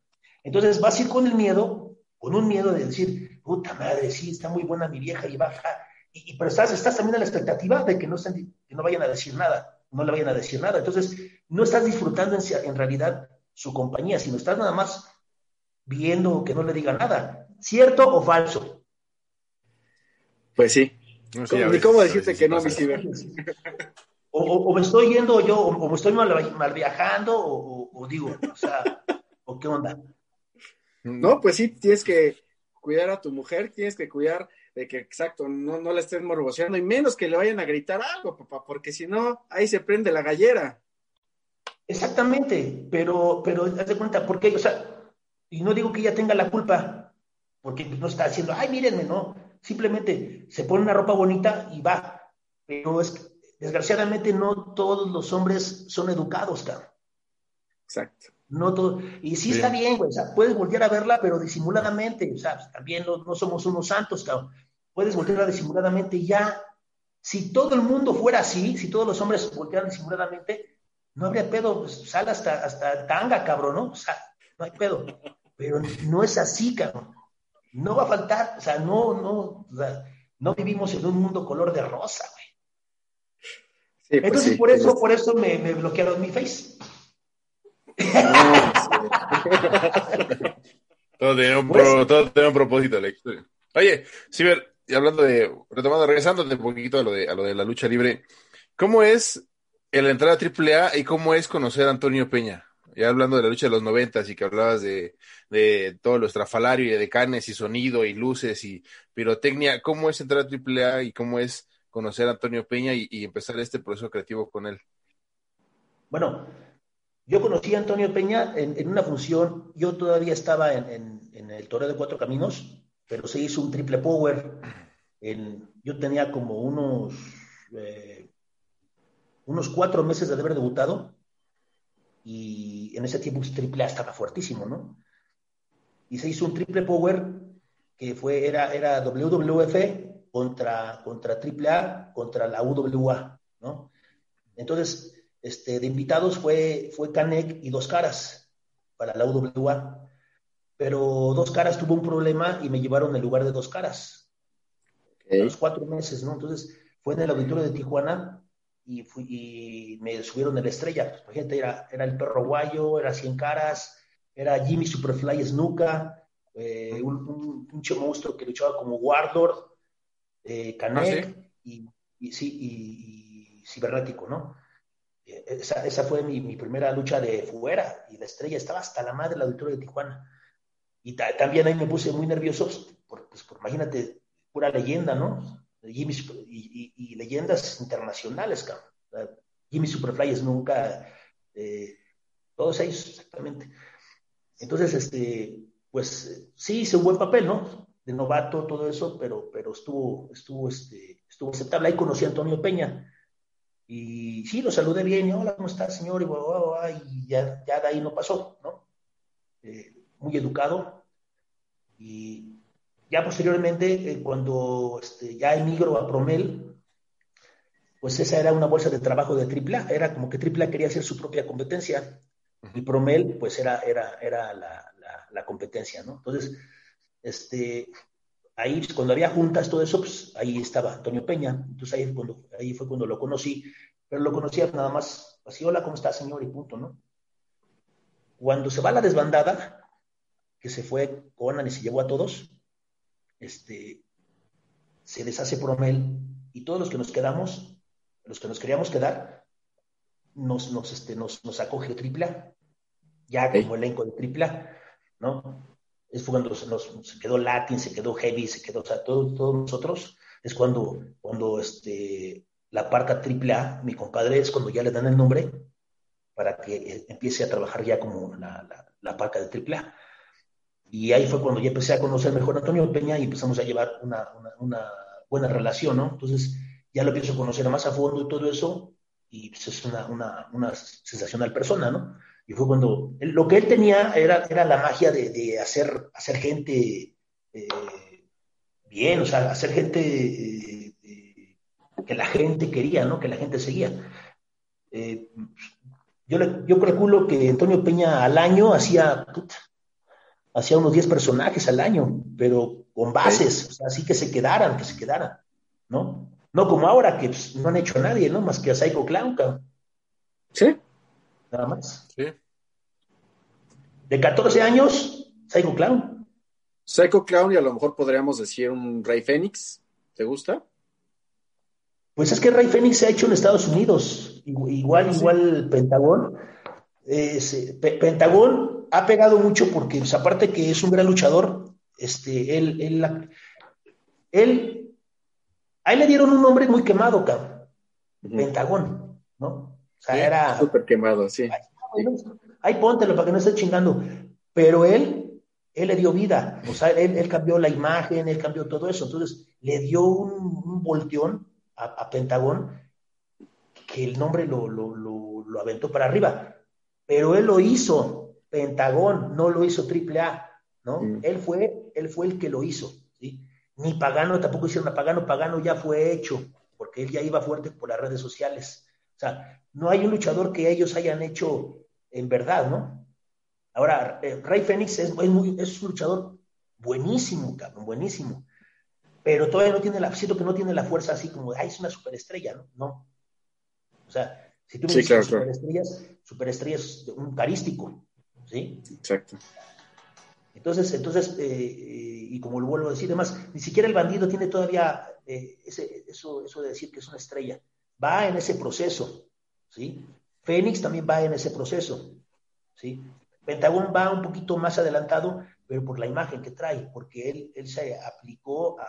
Entonces vas a ir con el miedo, con un miedo de decir, puta madre, sí, está muy buena mi vieja y baja. Y, y pero estás, estás también en la expectativa de que no, estén, que no vayan a decir nada, no le vayan a decir nada. Entonces, no estás disfrutando en, en realidad su compañía, sino estás nada más viendo que no le diga nada. ¿Cierto o falso? Pues sí. No sé, ¿Cómo, ¿Cómo decirte que no, mi ciber? <laughs> O, o, o, me estoy yendo yo, o, o me estoy mal, mal viajando, o, o, digo, o sea, o qué onda. No, pues sí, tienes que cuidar a tu mujer, tienes que cuidar de que, exacto, no, no la estés morboseando, y menos que le vayan a gritar algo, papá, porque si no, ahí se prende la gallera. Exactamente, pero, pero haz de cuenta, porque, o sea, y no digo que ella tenga la culpa, porque no está haciendo, ay, mírenme, no, simplemente se pone una ropa bonita y va, pero es desgraciadamente no todos los hombres son educados, cabrón. Exacto. No todo, y sí, sí, está bien, güey, o sea, puedes voltear a verla, pero disimuladamente, o sea, también no, no somos unos santos, cabrón. Puedes voltearla disimuladamente y ya. Si todo el mundo fuera así, si todos los hombres voltearan disimuladamente, no habría pedo, pues sale hasta, hasta tanga, cabrón, ¿no? O sea, no hay pedo. Pero no es así, cabrón. No va a faltar, o sea, no, no, o sea, no vivimos en un mundo color de rosa, güey. Sí, pues Entonces, sí, por eso, sí. por eso me, me, bloquearon mi face. <laughs> todo, tiene un, pues, pro, todo tiene un propósito la historia. Oye, Ciber, y hablando de, retomando, regresando un poquito a lo de, a lo de la lucha libre, ¿cómo es el entrar a AAA y cómo es conocer a Antonio Peña? Ya hablando de la lucha de los noventas y que hablabas de, de todo lo estrafalario y de canes y sonido y luces y pirotecnia, ¿cómo es entrar a AAA y cómo es conocer a Antonio Peña y, empezar este proceso creativo con él? Bueno, yo conocí a Antonio Peña en, una función, yo todavía estaba en, en, en, el Toreo de Cuatro Caminos, pero se hizo un triple power. yo tenía como unos, eh, unos cuatro meses de haber debutado y en ese tiempo triple A estaba fuertísimo, ¿no? Y se hizo un triple power que fue, era, era WWF contra, contra AAA, contra la UWA, ¿no? Entonces, este, de invitados fue, fue Canek y Dos Caras para la UWA, pero Dos Caras tuvo un problema y me llevaron en lugar de Dos Caras. Okay. A los cuatro meses, ¿no? Entonces, fue en el auditorio de Tijuana y, fui, y me subieron en la estrella. Pues, gente, era, era el perro guayo, era Cien Caras, era Jimmy Superfly Snuka, eh, un, un, pinche monstruo que luchaba como Warlord, eh, Canek ¿Ah, sí? y, y, sí, y, y, Cibernético, ¿no? Esa, esa fue mi, mi, primera lucha de fuera y la estrella estaba hasta la madre del auditorio de Tijuana. Y ta, también ahí me puse muy nervioso, porque, pues, por, imagínate, pura leyenda, ¿no? Jimmy y, y, y leyendas internacionales, cabrón. Jimmy Superfly nunca, eh, todos ellos, exactamente. Entonces, este, pues sí hice un buen papel, ¿no? De novato, todo eso, pero, pero estuvo, estuvo, este, estuvo aceptable. Ahí conocí a Antonio Peña. Y sí, lo saludé bien, y hola, ¿cómo está, señor? Y, ya, ya, de ahí no pasó, ¿no? Eh, muy educado. Y ya posteriormente, eh, cuando este, ya emigro a Promel, pues esa era una bolsa de trabajo de AAA, era como que AAA quería hacer su propia competencia, y Promel, pues era, era, era la, la, competencia, ¿no? Entonces, este, ahí pues, cuando había juntas, todo eso, pues ahí estaba Antonio Peña, entonces ahí, cuando, ahí fue cuando lo conocí, pero lo conocía nada más así, hola, ¿cómo está, señor? Y punto, ¿no? Cuando se va la desbandada, que se fue Conan y se llevó a todos, este, se deshace Promel y todos los que nos quedamos, los que nos queríamos quedar, nos, nos, este, nos, nos acoge AAA, ya como elenco de AAA, ¿no? Es cuando nos, se quedó Latin, se quedó Heavy, se quedó, o sea, todos, todos nosotros, es cuando, cuando este, la parca AAA, mi compadre, es cuando ya le dan el nombre para que eh, empiece a trabajar ya como la, la, la parca de AAA. Y ahí fue cuando ya empecé a conocer mejor a Antonio Peña y empezamos a llevar una, una, buena relación, ¿no? Entonces ya lo empiezo a conocer más a fondo y todo eso, y pues es una, una, una sensacional persona, ¿no? Y fue cuando lo que él tenía era, era la magia de, de hacer, hacer gente eh, bien, o sea, hacer gente eh, que la gente quería, ¿no? Que la gente seguía. Eh, yo, yo calculo que Antonio Peña al año hacía, hacía unos 10 personajes al año, pero con bases, así que se quedaran, que se quedaran, ¿no? No como ahora, que pues, no han hecho a nadie, ¿no? Más que a Psycho Clown, Sí. Nada más. Sí. De 14 años, Psycho Clown. Psycho Clown y a lo mejor podríamos decir un Rey Fénix. ¿Te gusta? Pues es que Rey Fénix se ha hecho en Estados Unidos. Igual, igual Pentagón. Pentagón ha pegado mucho porque, pues, aparte que es un gran luchador, este, él, él, él, a él le dieron un nombre muy quemado, cabrón. Pentagón, ¿no? O sea, era. Súper quemado, sí. Ahí póntelo para que no esté chingando. Pero él, él le dio vida. O sea, él, cambió la imagen, él cambió todo eso. Entonces, le dio un, volteón a, Pentagón que el nombre lo, lo, lo, aventó para arriba. Pero él lo hizo, Pentagón, no lo hizo Triple A, ¿no? Mm. Él, fue, él fue el que lo hizo, ¿sí? Ni Pagano tampoco hicieron a Pagano, Pagano ya fue hecho, porque él ya iba fuerte por las redes sociales. O sea, no hay un luchador que ellos hayan hecho en verdad, ¿no? Ahora, eh, Rey Fénix es, muy, es un luchador buenísimo, cabrón, buenísimo. Pero todavía no tiene la, siento que no tiene la fuerza así como, ay, es una superestrella, ¿no? No. O sea, si tú me dices superestrellas, superestrellas un carístico, ¿sí? Exacto. Entonces, entonces, eh, eh, y como lo vuelvo a decir, además, ni siquiera el bandido tiene todavía ese, eso, eso de decir que es una estrella. Va en ese proceso, ¿sí? Fénix también va en ese proceso, ¿sí? Pentagón va un poquito más adelantado, pero por la imagen que trae, porque él, él se aplicó a,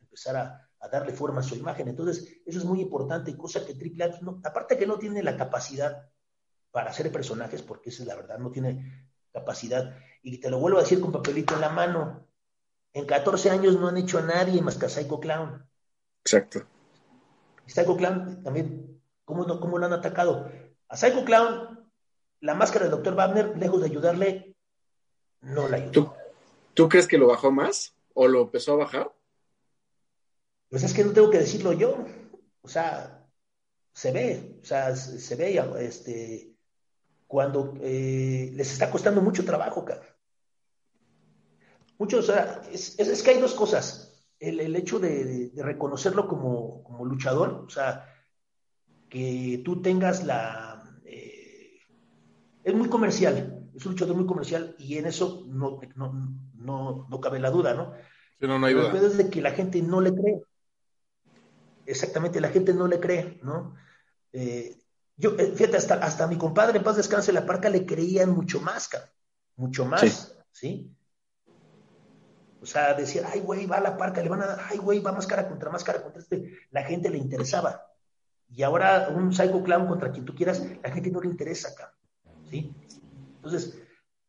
empezar a, darle forma a su imagen. Entonces, eso es muy importante, cosa que Triple H, no, aparte que no tiene la capacidad para hacer personajes, porque esa es la verdad, no tiene capacidad. Y te lo vuelvo a decir con papelito en la mano. En 14 años no han hecho a nadie más que a Psycho Clown. Exacto. Psycho Clown también, ¿cómo, no, cómo lo han atacado? A Psycho Clown, la máscara del Dr. Wagner, lejos de ayudarle, no la ayudó. ¿Tú, crees que lo bajó más? ¿O lo empezó a bajar? Pues es que no tengo que decirlo yo. O sea, se ve, o sea, se ve este, cuando eh, les está costando mucho trabajo, cara. Mucho, o sea, es, que hay dos cosas. El, hecho de, reconocerlo como, como luchador, o sea, que tú tengas la es muy comercial, es un luchador muy comercial y en eso no, no, no, cabe la duda, ¿no? Sí, no, no hay duda. es de que la gente no le cree. Exactamente, la gente no le cree, ¿no? Eh, yo, eh, fíjate, hasta, hasta mi compadre en paz descanse la parca le creían mucho más, mucho más, ¿sí? O sea, decía, ay, güey, va a la parca, le van a dar, ay, güey, va máscara contra máscara contra este. La gente le interesaba. Y ahora un Psycho Clown contra quien tú quieras, la gente no le interesa, acá. ¿sí? Entonces,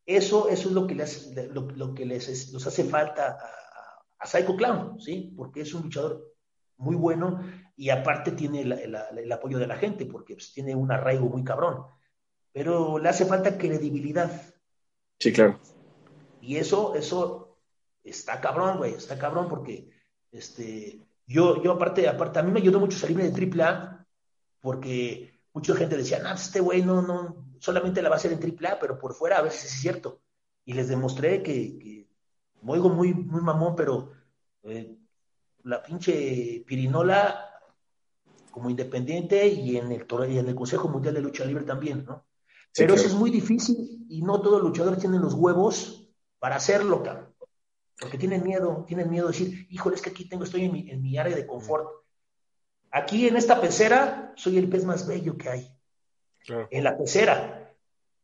eso, eso es lo que les, lo, que les nos hace falta a, Psycho Clown, ¿sí? Porque es un luchador muy bueno, y aparte tiene el apoyo de la gente, porque pues, tiene un arraigo muy cabrón. Pero le hace falta credibilidad. Sí, claro. Y eso, eso está cabrón, güey, está cabrón, porque este, yo, yo aparte, aparte, a mí me ayudó mucho salirme de AAA, porque mucha gente decía, no, este güey no, no, solamente la va a hacer en AAA, pero por fuera a si es cierto. Y les demostré que, que oigo muy, muy mamón, pero eh, la pinche pirinola como independiente y en el, y en el Consejo Mundial de Lucha Libre también, ¿no? Pero eso es muy difícil y no todos los luchadores tienen los huevos para hacerlo, cabrón. Porque tienen miedo, tienen miedo de decir, híjole, es que aquí tengo, estoy en mi, en mi área de confort. Aquí en esta pecera soy el pez más bello que hay. En la pecera.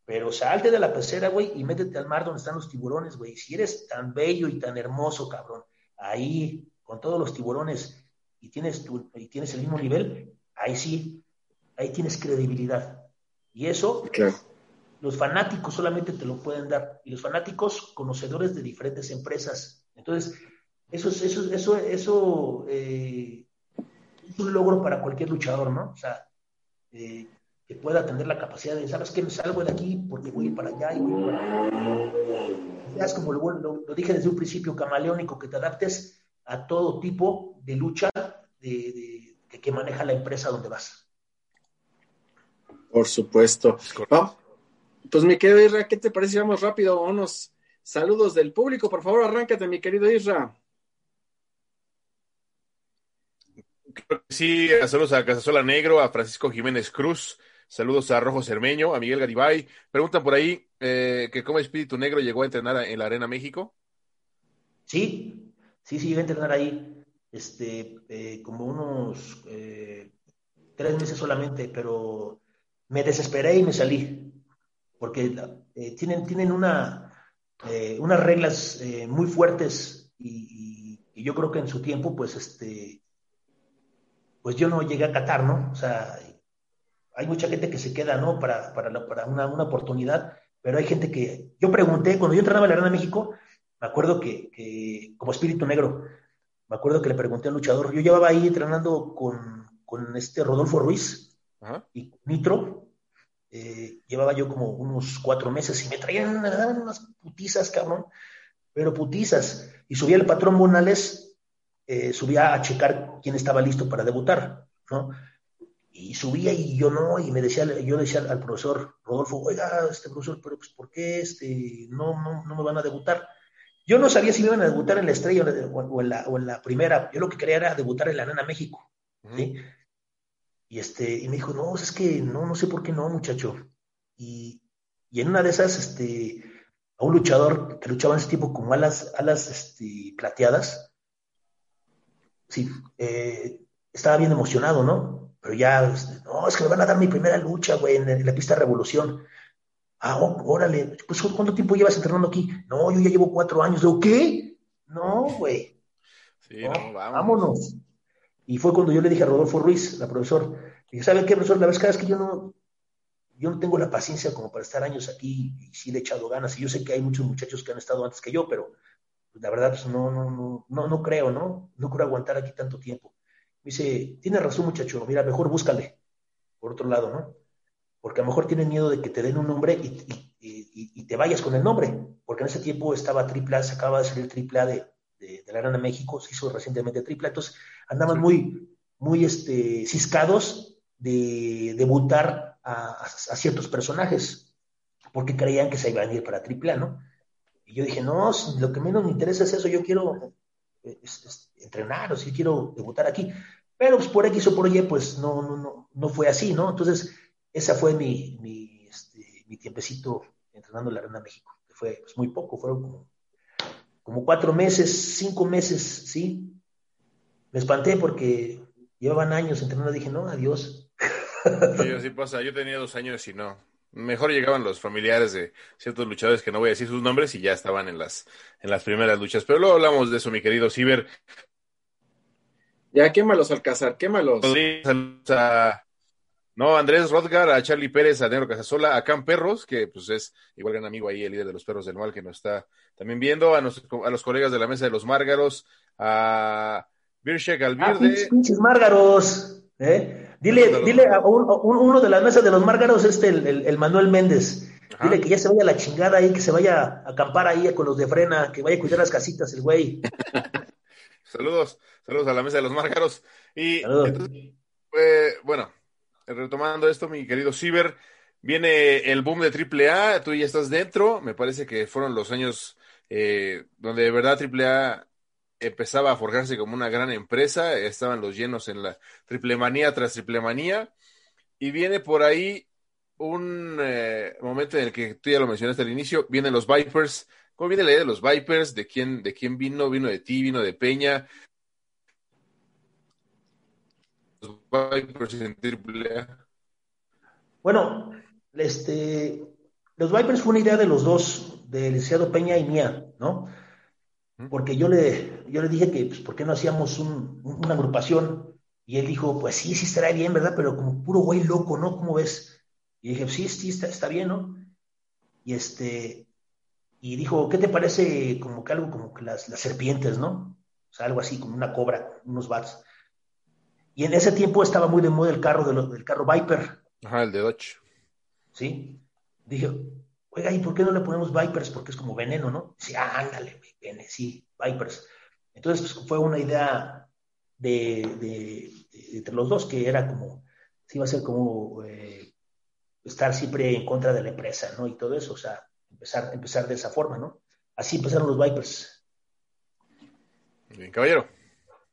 Pero salte de la pecera, güey, y métete al mar donde están los tiburones, güey. Si eres tan bello y tan hermoso, cabrón, ahí, con todos los tiburones, y tienes, tu, y tienes el mismo nivel, ahí sí, ahí tienes credibilidad. Y eso, los fanáticos solamente te lo pueden dar. Y los fanáticos, conocedores de diferentes empresas. Entonces, eso, eso, eso, eso eh, es un logro para cualquier luchador, ¿no? O sea, eh, que pueda tener la capacidad de, ¿sabes qué? Me salgo de aquí porque voy para allá y voy para allá. Es como lo, lo, dije desde un principio, camaleónico, que te adaptes a todo tipo de lucha de, que maneja la empresa donde vas. Por supuesto. pues mi querido Isra, ¿qué te parece? Vamos rápido unos saludos del público. Por favor, arráncate, mi querido Isra. Sí, saludos a Casasola Negro, a Francisco Jiménez Cruz, saludos a Rojo Cermeño, a Miguel Garibay. Preguntan por ahí eh, que cómo Espíritu Negro llegó a entrenar en la Arena México. Sí, sí, sí, iba a entrenar ahí, este, eh, como unos eh, tres meses solamente, pero me desesperé y me salí, porque eh, tienen, tienen una, unas reglas muy fuertes y, yo creo que en su tiempo, pues, este, pues yo no llegué a catar, ¿no? O sea, hay mucha gente que se queda, ¿no? Para, para una, una, oportunidad, pero hay gente que, yo pregunté, cuando yo entrenaba en la Arena de México, me acuerdo que, que, como espíritu negro, me acuerdo que le pregunté al luchador, yo llevaba ahí entrenando con, con este Rodolfo Ruiz Ajá. y Nitro, eh, llevaba yo como unos cuatro meses y me traían unas putizas, cabrón, pero putizas. Y subía el patrón Bonales, eh, subía a checar quién estaba listo para debutar, ¿no? Y subía y yo no, y me decía, yo decía al profesor Rodolfo, oiga, este profesor, pero pues, ¿por qué este, no, no, no me van a debutar? Yo no sabía si me iban a debutar en la estrella o en la, o en la primera. Yo lo que quería era debutar en la Arena México. ¿sí? Y, este, y me dijo, no, es que no, no sé por qué no, muchacho. Y, y en una de esas, este, a un luchador que luchaba en ese tipo como alas, alas este, plateadas, sí, eh, estaba bien emocionado, ¿no? Pero ya, este, no, es que me van a dar mi primera lucha, güey, en, en la pista Revolución. Ah, órale, pues ¿cuánto tiempo llevas entrenando aquí? No, yo ya llevo cuatro años. ¿De qué? No, güey. Sí, no, vámonos. Y fue cuando yo le dije a Rodolfo Ruiz, la profesor, dije, ¿sabe qué, profesor? La verdad es que yo no, yo no tengo la paciencia como para estar años aquí y sí le he echado ganas. Y yo sé que hay muchos muchachos que han estado antes que yo, pero pues, la verdad, pues no, no, no, no, no creo, ¿no? No creo aguantar aquí tanto tiempo. Me dice, tiene razón, muchacho, mira, mejor búscale, por otro lado, ¿no? Porque a lo mejor tienen miedo de que te den un nombre y, y, y, y te vayas con el nombre, porque en ese tiempo estaba AAA, se acaba de salir AAA de, de, de la Arena de México, se hizo recientemente AAA, entonces andaban muy, muy este, ciscados de debutar a, a, a, ciertos personajes, porque creían que se iban a ir para AAA, ¿no? Y yo dije, no, lo que menos me interesa es eso, yo quiero es, es, entrenar, o sea, quiero debutar aquí. Pero pues por X o por Y, pues no, no, no, no fue así, ¿no? Entonces, esa fue mi, mi, este, mi tiempecito entrenando en la Arena México, que fue pues, muy poco, fueron como, como cuatro meses, cinco meses, ¿sí? Me espanté porque llevaban años entrenando, dije, no, adiós. Sí, así pasa, yo tenía dos años y no. Mejor llegaban los familiares de ciertos luchadores que no voy a decir sus nombres y ya estaban en las, en las primeras luchas. Pero luego hablamos de eso, mi querido Ciber. Ya, quémalos, Alcázar, quémalos. A, no, Andrés Rodgar, a Charlie Pérez, a Negro Casasola, a Cam Perros, que pues es igual gran amigo ahí, el líder de los perros del mal, que nos está también viendo, a, nos, a los colegas de la mesa de los Márgaros, a Birshek al Ah, pinches, márgaros. ¿eh? Dile, dile a un- un- uno de las mesas de los márgaros, este, el, el- el Manuel Méndez. Ajá. Dile que ya se vaya a la chingada ahí, que se vaya a acampar ahí con los de frena, que vaya a cuidar las casitas el güey. <laughs> Saludos, saludos a la mesa de los márgaros. Y entonces, eh, bueno, retomando esto, mi querido Ciber, viene el boom de AAA, tú ya estás dentro, me parece que fueron los años eh, donde de verdad AAA empezaba a forjarse como una gran empresa, estaban los llenos en la triple manía tras triple manía, y viene por ahí un eh, momento en el que tú ya lo mencionaste al inicio, vienen los Vipers. ¿Cómo viene la idea de los Vipers? ¿De quién, de quién vino? ¿Vino de ti? ¿Vino de Peña? Los Vipers en AAA. Bueno, este, los Vipers fue una idea de los dos, del licenciado Peña y mía, ¿no? Porque yo le, yo le dije que, pues, ¿por qué no hacíamos un- una agrupación? Y él dijo, pues sí, sí estará bien, ¿verdad? Pero como puro güey loco, ¿no? ¿Cómo ves? Y dije, sí, sí, está, está bien, ¿no? Y este, y dijo, ¿qué te parece como que algo como que las, las serpientes, ¿no? O sea, algo así, como una cobra, unos bats. Y en ese tiempo estaba muy de moda el carro de lo- del carro Viper, Ajá, el de Dodge. ¿sí? Dije, oiga, ¿y por qué no le ponemos Vipers? Porque es como veneno, ¿no? Dice, ah, ándale, vene, sí, Vipers. Entonces pues, fue una idea de, de- de- entre los dos que era como, sí iba a ser como eh, estar siempre en contra de la empresa, ¿no? Y todo eso, o sea, empezar, empezar de esa forma, ¿no? Así empezaron los Vipers. Bien, caballero.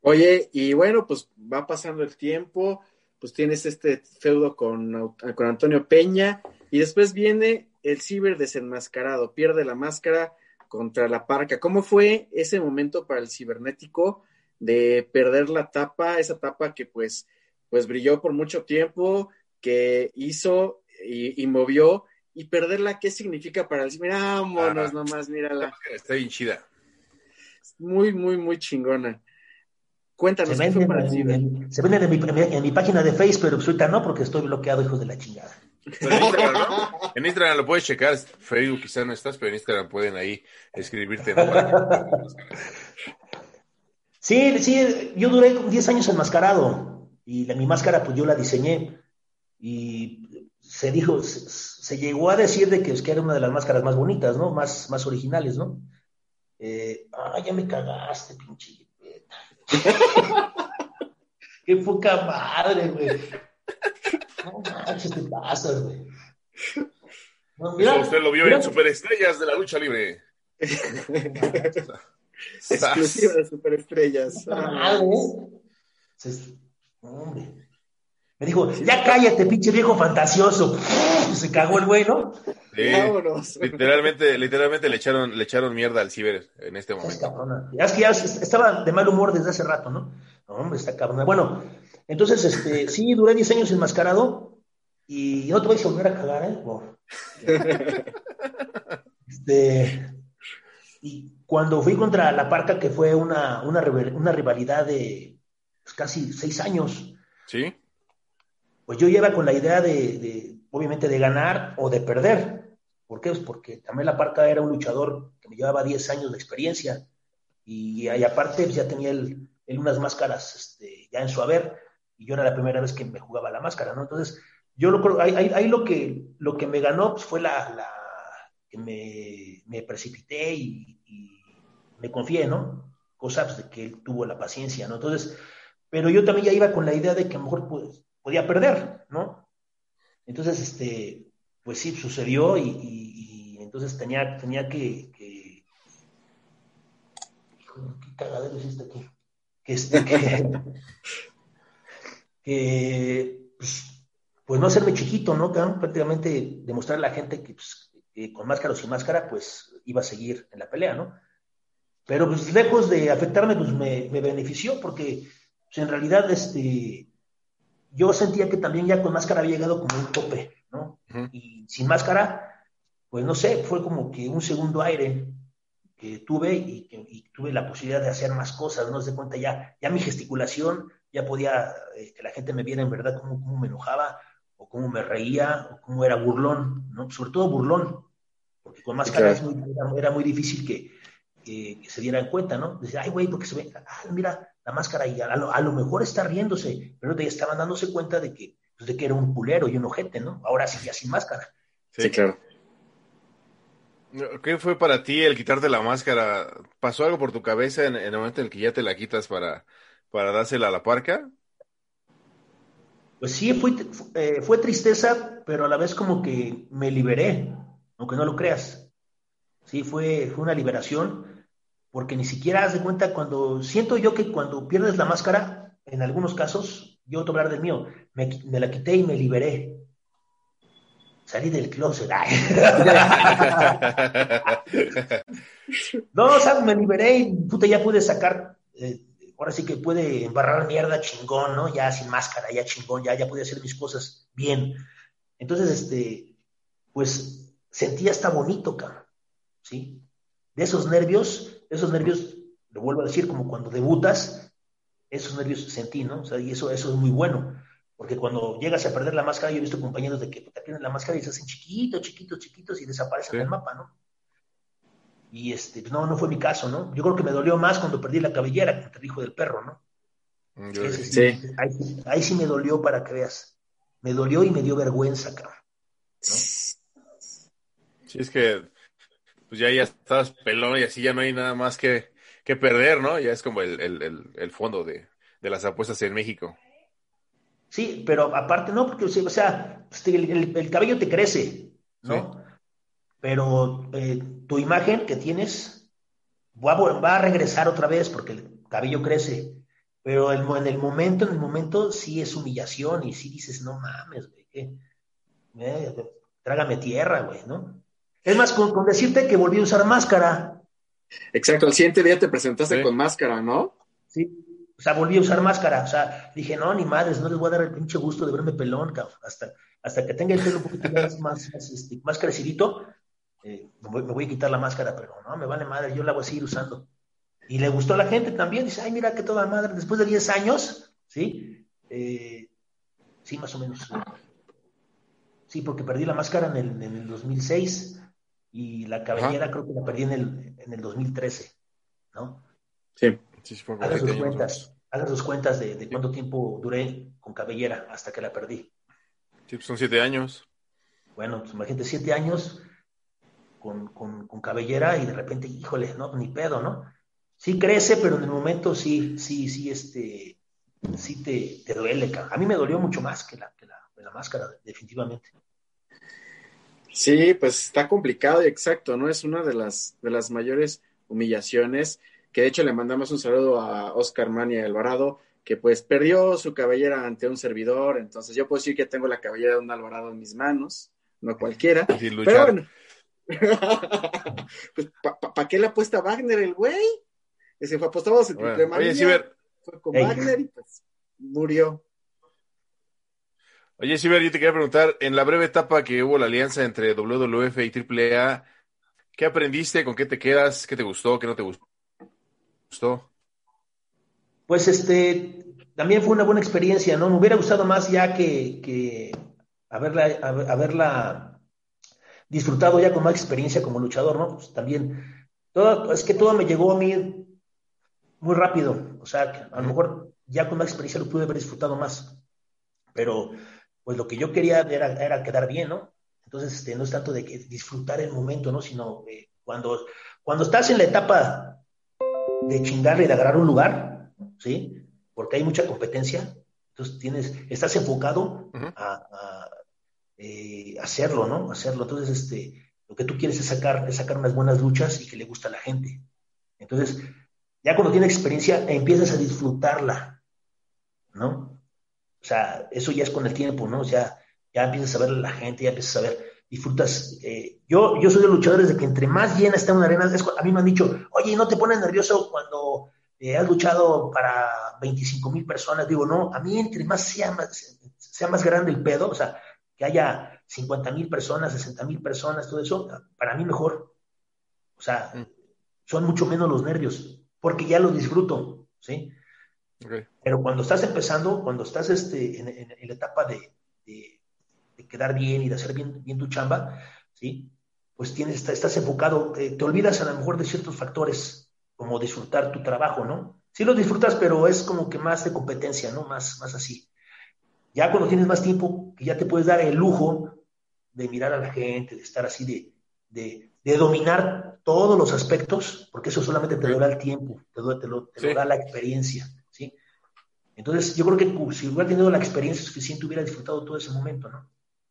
Oye, y bueno, pues va pasando el tiempo, pues tienes este feudo con, con Antonio Peña, y después viene el ciber desenmascarado, pierde la máscara contra la parca. ¿Cómo fue ese momento para el cibernético de perder la tapa, esa tapa que pues, pues brilló por mucho tiempo, que hizo y, y movió, y perderla, ¿qué significa para el ciber? Vámonos Ah. nomás, mírala. Está bien chida. Muy, muy, muy chingona. Cuéntanos, Se ¿qué fue venden, para el en, se venden en, mi, en mi- en mi página de Facebook, pero pues ahorita no, porque estoy bloqueado, hijos de la chingada. Pero en Instagram, ¿no? En Instagram lo puedes checar. Facebook quizás no estás, pero en Instagram pueden ahí escribirte. ¿no? Sí, sí, yo duré como 10 años enmascarado y la, mi máscara pues yo la diseñé y se dijo, se, se llegó a decir de que, es que era una de las máscaras más bonitas, ¿no? Más, más originales, ¿no? Eh, ah, ya me cagaste, pinche. <laughs> Qué poca madre, güey. No manches, te pasas, güey. No, mira, Eso usted lo vio mira, en Superestrellas de la Lucha Libre. <laughs> Exclusiva de superestrellas. madre, ¿eh? Hombre. Me dijo, ya cállate, pinche viejo fantasioso. Se cagó el güey, ¿no? Sí, Vámonos. literalmente, literalmente le echaron, le echaron mierda al ciber en este Es momento. cabrona. Ya es que ya estaba de mal humor desde hace rato, ¿no? No, hombre, está cabrona. Bueno, entonces, este, sí, duré 10 años enmascarado y no te vais a volver a cagar, ¿eh? Wow. <laughs> Este, y cuando fui contra la Parca, que fue una, una, una rivalidad de pues, casi seis años, ¿Sí? Pues yo iba con la idea de, obviamente, de ganar o de perder. ¿Por qué? Pues porque también la Parca era un luchador que me llevaba 10 años de experiencia y, y aparte pues, ya tenía él, unas máscaras este, ya en su haber y yo era la primera vez que me jugaba la máscara, ¿no? Entonces, yo lo creo, ahí, ahí- lo, que, lo que me ganó pues, fue la, que me, precipité y, y me confié, ¿no? Cosa pues, de que él tuvo la paciencia, ¿no? Entonces, pero yo también ya iba con la idea de que a lo mejor pues, podía perder, ¿no? Entonces, este, pues sí, sucedió y, y- y entonces tenía, tenía que, que... Qué cagadero hiciste aquí. Que, este, que, <laughs> que, pues, pues no hacerme chiquito, ¿no? Prácticamente demostrar a la gente que, pues, que con máscara o sin máscara, pues iba a seguir en la pelea, ¿no? Pero pues lejos de afectarme, pues me, me benefició porque pues, en realidad este, yo sentía que también ya con máscara había llegado como un tope, ¿no? Ujú. Y sin máscara, pues no sé, fue como que un segundo aire que tuve y, que, y tuve la posibilidad de hacer más cosas, ¿no? Se cuenta ya, ya mi gesticulación, ya podía eh, que la gente me viera en verdad cómo, cómo me enojaba, o cómo me reía, o cómo era burlón, ¿no? Sobre todo burlón, porque con máscara es muy- era, era muy difícil que, que, que se dieran cuenta, ¿no? Decía, ay, güey, porque se ve, ah, mira, la máscara y a lo, a lo mejor está riéndose, pero ya estaban dándose cuenta de que, pues, de que era un culero y un ojete, ¿no? Ahora sí, ya sin máscara. Sí, claro. ¿Qué fue para ti el quitarte la máscara? ¿Pasó algo por tu cabeza en, en el momento en el que ya te la quitas para, para dársela a la parca? Pues sí, fue, eh, fue tristeza, pero a la vez como que me liberé, aunque no lo creas. Sí, fue, fue una liberación, porque ni siquiera haz de cuenta cuando, siento yo que cuando pierdes la máscara, en algunos casos, yo te hablar del mío, me, la quité y me liberé. Salí del closet. <laughs> no, o sea, me liberé y puta, ya pude sacar eh, ahora sí que puede embarrar mierda chingón, ¿no? Ya sin máscara, ya chingón, ya, ya puede hacer mis cosas bien. Entonces, este, pues sentía hasta bonito, cabrón, ¿sí? De esos nervios, esos nervios, lo vuelvo a decir, como cuando debutas, esos nervios sentí, ¿no? O sea, y eso, eso es muy bueno, porque cuando llegas a perder la máscara, yo he visto compañeros de que te pierden la máscara y se hacen chiquitos, chiquitos, chiquitos y desaparecen del mapa, ¿no? Y este, no, no fue mi caso, ¿no? Yo creo que me dolió más cuando perdí la cabellera, como te dijo del perro, ¿no? Mm, Ese sí, Ahí, ahí, sí me dolió para que veas. Me dolió y me dio vergüenza, cabrón. ¿no? Sí, es que pues ya, ya estás pelón y así ya no hay nada más que, que perder, ¿no? Ya es como el, el, el fondo de, de, las apuestas en México. Sí, pero aparte no, porque, o sea, el, el cabello te crece, ¿no? Sí pero eh, tu imagen que tienes va a, va a, regresar otra vez porque el cabello crece, pero el, en el momento, en el momento sí es humillación y sí dices, no mames, güey, ¿qué? Eh, trágame tierra, güey, ¿no? Es más, con, con, decirte que volví a usar máscara. Exacto, el siguiente día te presentaste sí. con máscara, ¿no? Sí, o sea, volví a usar máscara, o sea, dije, no, ni madres, no les voy a dar el pinche gusto de verme pelón, cabrón, hasta, hasta que tenga el pelo un poquito <laughs> más, más, más, este, más crecidito, eh, me, voy, me, voy, a quitar la máscara, pero no, me vale madre, yo la voy a seguir usando. Y le gustó a la gente también, dice, ay, mira que toda madre, después de 10 años, ¿sí? Eh, sí, más o menos. Sí, porque perdí la máscara en el, en el 2006 y la cabellera Ajá. creo que la perdí en el, en el 2013, ¿no? Sí. sí fue hagan sus cuentas, hagan sus cuentas de, de, cuánto tiempo duré con cabellera hasta que la perdí. Sí, pues son siete años. Bueno, pues imagínate, siete años con, con, con, cabellera y de repente, híjole, no, ni pedo, ¿no? Sí crece, pero en el momento sí, sí, sí, este, sí te, te duele. A mí me dolió mucho más que la, que la, que la máscara, definitivamente. Sí, pues está complicado y exacto, ¿no? Es una de las, de las mayores humillaciones, que de hecho le mandamos un saludo a Oscar Mania Alvarado, que pues perdió su cabellera ante un servidor, entonces yo puedo decir que tengo la cabellera de un Alvarado en mis manos, no cualquiera, pero bueno, <laughs> pues, ¿para pa, pa qué le apuesta Wagner el güey? Ese fue apostamos entre bueno, Oye, Ciber. Fue con Ey. Wagner y pues murió. Oye, Ciber, yo te quería preguntar, en la breve etapa que hubo la alianza entre WWF y AAA, ¿qué aprendiste? ¿Con qué te quedas? ¿Qué te gustó? ¿Qué no te gustó? Pues este, también fue una buena experiencia, ¿no? Me hubiera gustado más ya que, que haberla, haberla disfrutado ya con más experiencia como luchador, ¿no? Pues también, todo, es que todo me llegó a mí muy rápido, o sea, a lo mejor ya con más experiencia lo pude haber disfrutado más, pero pues lo que yo quería era, era quedar bien, ¿no? Entonces, este, no es tanto de que disfrutar el momento, ¿no? Sino eh, cuando, cuando estás en la etapa de chingarle y de agarrar un lugar, ¿sí? Porque hay mucha competencia, entonces tienes, estás enfocado uh -huh. a, a eh, hacerlo, ¿no? Hacerlo. Entonces, este, lo que tú quieres es sacar, es sacar unas buenas luchas y que le gusta a la gente. Entonces, ya cuando tienes experiencia, empiezas a disfrutarla, ¿no? O sea, eso ya es con el tiempo, ¿no? O sea, ya empiezas a ver a la gente, ya empiezas a ver, disfrutas. Eh, yo, yo soy de luchadores de que entre más llena está una arena, es, a mí me han dicho, oye, ¿no te pones nervioso cuando eh, has luchado para 25 mil personas? Digo, no, a mí entre más sea más, sea más grande el pedo, o sea, que haya 50 mil personas, 60 mil personas, todo eso, para mí mejor. O sea, mm. son mucho menos los nervios, porque ya lo disfruto, ¿sí? Okay. Pero cuando estás empezando, cuando estás este, en, en, en la etapa de, de, de, quedar bien y de hacer bien, bien tu chamba, ¿sí? Pues tienes, estás enfocado, te, te olvidas a lo mejor de ciertos factores, como disfrutar tu trabajo, ¿no? sí lo disfrutas, pero es como que más de competencia, ¿no? Más, más así. Ya cuando tienes más tiempo, que ya te puedes dar el lujo de mirar a la gente, de estar así, de, de, de dominar todos los aspectos, porque eso solamente te lo da el tiempo, te lo, te lo, te lo da la experiencia. Entonces, yo creo que si hubiera tenido la experiencia suficiente, hubiera disfrutado todo ese momento, ¿no?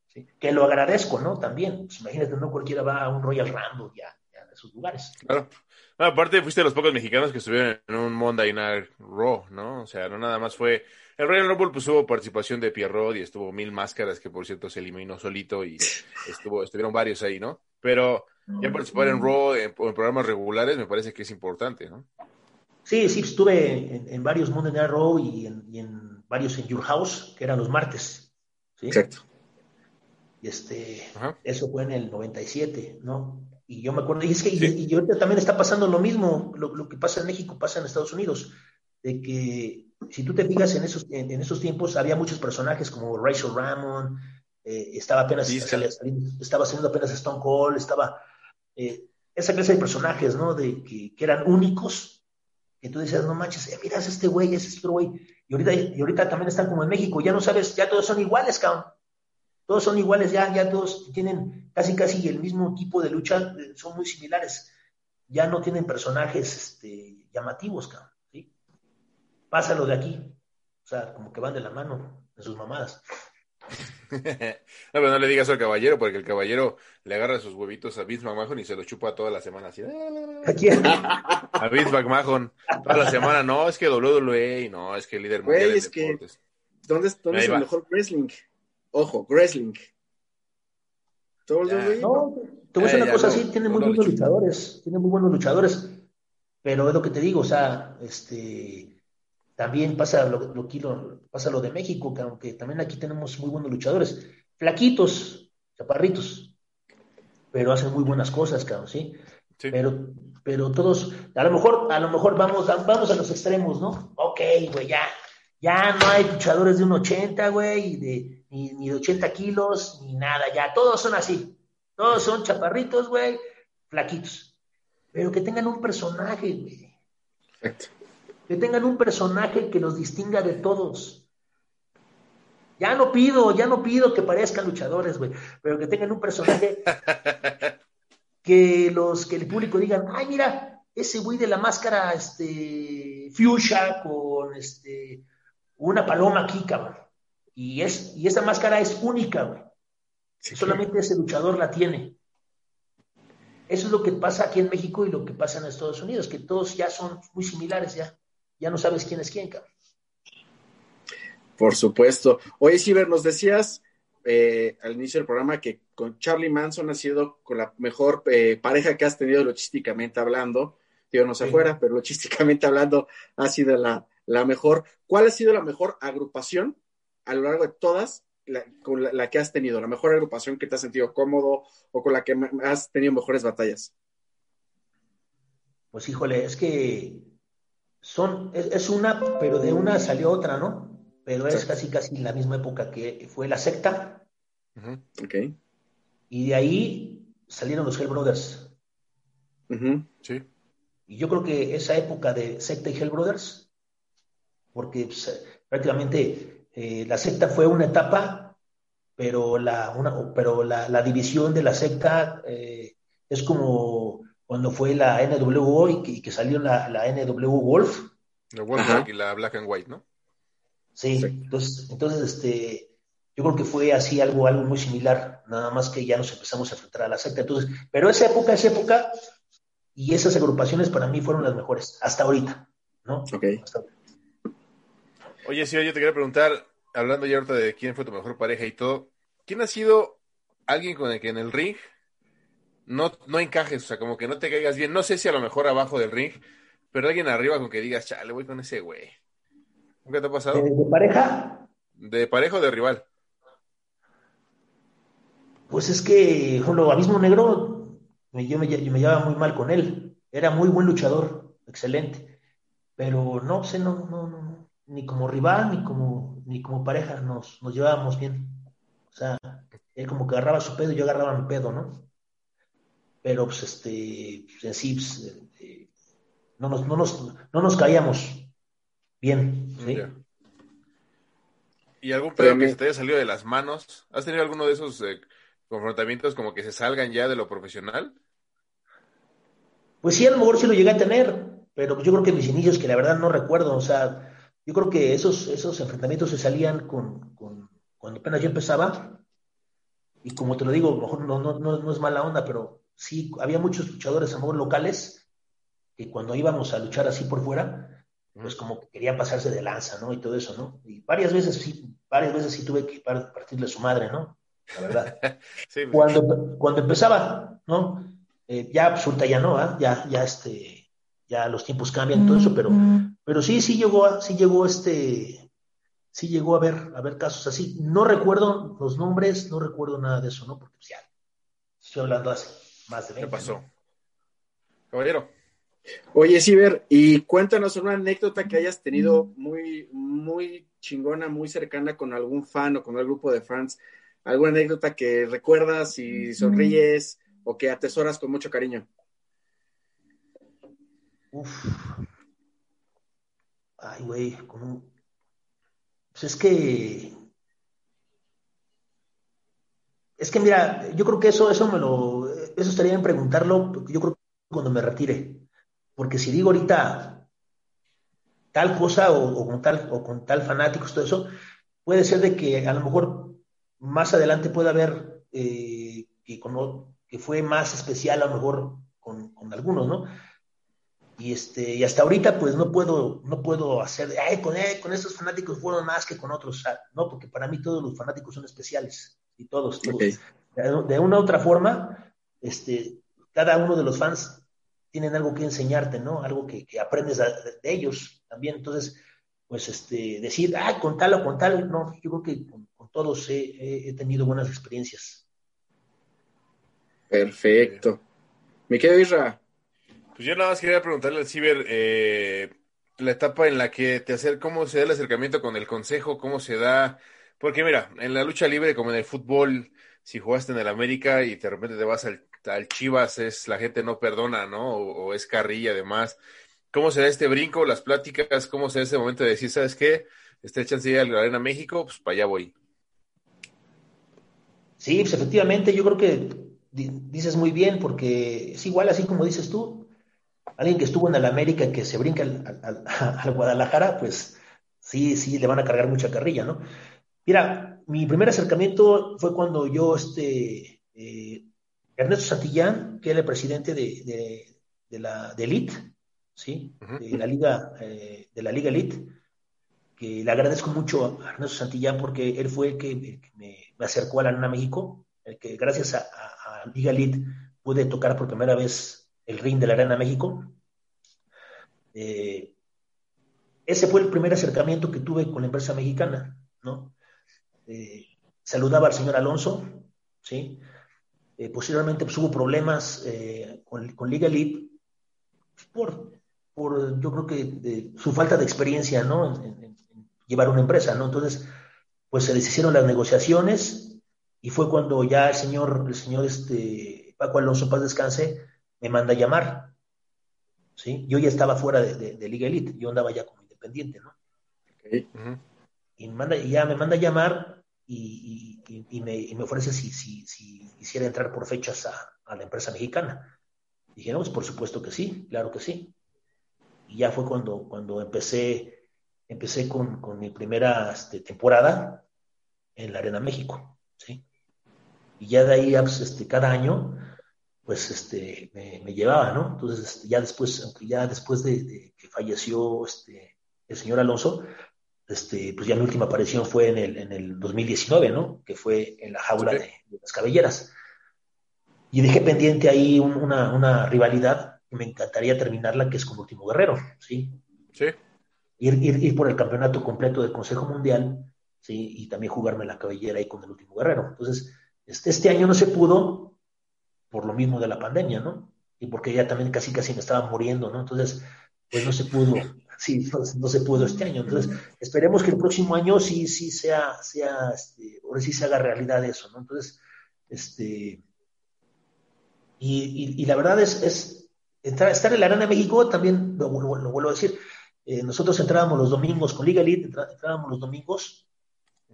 ¿Sí? Que lo agradezco, ¿no? También. Pues, imagínate, no cualquiera va a un Royal Rumble ya, ya de esos lugares. Claro. No, aparte, fuiste de los pocos mexicanos que estuvieron en un Monday Night Raw, ¿no? O sea, no nada más fue. El Royal Rumble pues hubo participación de Pierrot y estuvo Mil Máscaras, que por cierto se eliminó solito y estuvo, estuvieron varios ahí, ¿no? Pero ya participar en Raw en, en programas regulares me parece que es importante, ¿no? Sí, sí, estuve en, en varios Monday Night Raw y en, y en, varios en Your House, que eran los martes. ¿sí? Exacto. Y este, Ajá. eso fue en el 97, ¿no? Y yo me acuerdo, y es que, sí. y, y, ahorita también está pasando lo mismo, lo, lo, que pasa en México pasa en Estados Unidos, de que si tú te fijas en esos, en, en esos tiempos, había muchos personajes como Rachel Ramon, eh, estaba apenas, sí, estaba haciendo apenas Stone Cold, estaba, eh, esa clase de personajes, ¿no? De que, que eran únicos, que tú decías, no manches, eh, miras este güey, ese otro güey. Y ahorita, y ahorita también están como en México, ya no sabes, ya todos son iguales, cabrón. Todos son iguales, ya, ya todos tienen casi casi el mismo tipo de lucha, eh, son muy similares. Ya no tienen personajes este, llamativos, cabrón. ¿sí? Pásalo de aquí. O sea, como que van de la mano en sus mamadas. <laughs> no, pero no le digas al caballero, porque el caballero le agarra sus huevitos a Vince McMahon y se los chupa toda la semana. Así. ¿A quién? <laughs> A Vince McMahon. Toda la semana, no, es que WWE, no, es que el líder mundial Güey, es que, ¿dónde, dónde es el mejor wrestling? Ojo, wrestling. WWE. No, te voy a decir una cosa no, así, tiene muy buenos luchadores, tiene muy buenos luchadores, pero es lo que te digo, o sea, este también pasa lo, lo, lo, pasa lo de México, que aunque también aquí tenemos muy buenos luchadores, flaquitos, chaparritos, pero hacen muy buenas cosas, cabrón, ¿sí? sí. Pero, pero todos, a lo mejor, a lo mejor vamos, vamos a los extremos, ¿no? Ok, güey, ya, ya no hay luchadores de un 80, güey, de, ni, ni de 80 kilos, ni nada, ya, todos son así, todos son chaparritos, güey, flaquitos, pero que tengan un personaje, güey. Perfecto que tengan un personaje que los distinga de todos. Ya no pido, ya no pido que parezcan luchadores, güey, pero que tengan un personaje <laughs> que los que el público digan, ay, mira, ese güey de la máscara, este, fuchsia con este, una paloma aquí, cabrón. Y es, y esa máscara es única, güey. Sí, Solamente ese luchador la tiene. Eso es lo que pasa aquí en México y lo que pasa en Estados Unidos, que todos ya son muy similares ya ya no sabes quién es quién, cabrón. Por supuesto. Oye, Ciber, nos decías eh, al inicio del programa que con Charlie Manson ha sido con la mejor eh, pareja que has tenido logísticamente hablando. Digo, no sí. afuera, pero logísticamente hablando ha sido la, la, mejor. ¿Cuál ha sido la mejor agrupación a lo largo de todas la, con la, la, que has tenido? La mejor agrupación que te has sentido cómodo o con la que has tenido mejores batallas. Pues híjole, es que son, es, es, una, pero de una salió otra, ¿no? Pero es casi casi la misma época que fue la secta. Uh -huh. Ok. Y de ahí salieron los Hell Brothers. Uh -huh. Sí. Y yo creo que esa época de secta y Hell Brothers, porque pues, prácticamente eh, la secta fue una etapa, pero la, una, pero la, la división de la secta eh, es como cuando fue la NWO y que, y que salió la, la, NW Wolf. La Wolf y la Black and White, ¿no? Sí, entonces, entonces este, yo creo que fue así algo, algo muy similar, nada más que ya nos empezamos a enfrentar a la secta. Entonces, pero esa época, esa época, y esas agrupaciones para mí fueron las mejores, hasta ahorita, ¿no? Ok. Hasta ahorita. Oye, sí, yo te quería preguntar, hablando ya ahorita de quién fue tu mejor pareja y todo, ¿quién ha sido alguien con el que en el ring no, no encajes, o sea, como que no te caigas bien. No sé si a lo mejor abajo del ring, pero alguien arriba con que digas, chale, voy con ese güey. ¿Nunca te ha pasado? ¿De, pareja? ¿De pareja o de rival? Pues es que, lo Abismo Negro, yo me, yo me llevaba muy mal con él. Era muy buen luchador, excelente. Pero no sé, no, no, no, ni como rival, ni como, ni como pareja nos, nos llevábamos bien. O sea, él como que agarraba su pedo y yo agarraba mi pedo, ¿no? Pero pues este, pues, en sí, pues, eh, no, nos, no, nos, no nos caíamos, bien. ¿sí? ¿Y algún pedo que se te haya salido de las manos? ¿Has tenido alguno de esos eh, confrontamientos como que se salgan ya de lo profesional? Pues sí, a lo mejor sí lo llegué a tener, pero yo creo que mis inicios, que la verdad no recuerdo, o sea, yo creo que esos, esos enfrentamientos se salían con, con cuando apenas yo empezaba, y como te lo digo, a lo mejor no, no, no, es mala onda, pero sí, había muchos luchadores a mejor locales que cuando íbamos a luchar así por fuera, pues como que querían pasarse de lanza, ¿no? Y todo eso, ¿no? Y varias veces sí, varias veces sí tuve que partirle a su madre, ¿no? La verdad. <laughs> Pues. cuando, cuando empezaba, ¿no? Eh, ya absoluta ya no, ¿ah? ya, ya este, ya los tiempos cambian, todo eso, pero, pero sí, sí llegó, sí llegó este, sí llegó a ver, a ver casos así. No recuerdo los nombres, no recuerdo nada de eso, ¿no? Porque pues, ya, estoy hablando hace más de 20 ¿Qué pasó? Caballero. Oye, Ciber, y cuéntanos una anécdota que hayas tenido muy, muy chingona, muy cercana con algún fan o con algún grupo de fans. ¿Alguna anécdota que recuerdas y sonríes o que atesoras con mucho cariño? Uf. Ay, güey, Pues es que. Es que mira, yo creo que eso, eso me lo. Eso estaría en preguntarlo, yo creo que cuando me retire. Porque si digo ahorita tal cosa o, con tal o con tal fanáticos, todo eso, puede ser de que a lo mejor más adelante pueda haber eh, que, que fue más especial a lo mejor con, algunos, ¿no? Y este, y hasta ahorita pues no puedo, no puedo hacer, ay, con, eh, con estos fanáticos fueron más que con otros, no, porque para mí todos los fanáticos son especiales, y todos, todos. De, una u otra forma, este, cada uno de los fans tienen algo que enseñarte, ¿no? Algo que, aprendes de, ellos también. Entonces, pues, este, decir, ah, con tal o con tal, no, yo creo que con, todos he, tenido buenas experiencias. Perfecto. Me quedo Isra. Pues yo nada más quería preguntarle al Ciber eh, la etapa en la que te hacer, cómo se da el acercamiento con el consejo, cómo se da, porque mira, en la lucha libre como en el fútbol, si jugaste en el América y de repente te vas al al Chivas es la gente no perdona, ¿no? O, es carrilla además. ¿Cómo se da este brinco, las pláticas? ¿Cómo se da ese momento de decir, ¿sabes qué? Está chance de ir a la Arena México, pues para allá voy. Sí, pues efectivamente, yo creo que dices muy bien, porque es igual así como dices tú. Alguien que estuvo en el América que se brinca <laughs> al, Guadalajara, pues sí, sí, le van a cargar mucha carrilla, ¿no? Mira, mi primer acercamiento fue cuando yo este, eh, Ernesto Santillán, que era el presidente de, la de Elite, ¿sí? de, la Liga, eh, de la Liga Elite, que le agradezco mucho a Ernesto Santillán porque él fue el que, me, acercó a la Arena México, el que gracias a, Liga Elite pude tocar por primera vez el ring de la Arena México. Eh, ese fue el primer acercamiento que tuve con la empresa mexicana, ¿no? Eh, saludaba al señor Alonso, ¿sí? Eh, posiblemente pues, hubo problemas eh, con, con, Liga Elite por, por yo creo que su falta de experiencia ¿no? En, llevar una empresa. ¿no? Entonces, pues se deshicieron las negociaciones y fue cuando ya el señor, el señor este, Paco Alonso Paz Descanse me manda a llamar. ¿sí? Yo ya estaba fuera de, Liga Elite, yo andaba ya como independiente. ¿no? Y, manda, y ya me manda a llamar y, me, ofrece si, si, si, quisiera entrar por fechas a, la empresa mexicana. Dije, no, pues por supuesto que sí, claro que sí. Y ya fue cuando, cuando empecé, empecé con, mi primera este, temporada en la Arena México, ¿sí? Y ya de ahí, pues, este, cada año, pues este, me, llevaba, ¿no? Entonces, este, ya después, ya después de, de, que falleció este, el señor Alonso, este, pues ya mi última aparición fue en el, en el 2019, ¿no? Que fue en la jaula de, las cabelleras. Y dejé pendiente ahí una, una, rivalidad que me encantaría terminarla, que es con Último Guerrero, ¿sí? Sí. Ir, ir, ir, por el campeonato completo del Consejo Mundial, ¿sí? Y también jugarme la cabellera ahí con el Último Guerrero. Entonces, este, este año no se pudo por lo mismo de la pandemia, ¿no? Y porque ya también casi casi me estaba muriendo, ¿no? Entonces, pues no se pudo sí, no, se pudo este año. Entonces, esperemos que el próximo año sí, sí sea, sea, este, ahora sí se haga realidad eso, ¿no? Entonces, este, y, y, la verdad es, es entrar, estar en la Arena México, también lo, vuelvo a decir, eh, nosotros entrábamos los domingos con Liga Elite, entrábamos los domingos,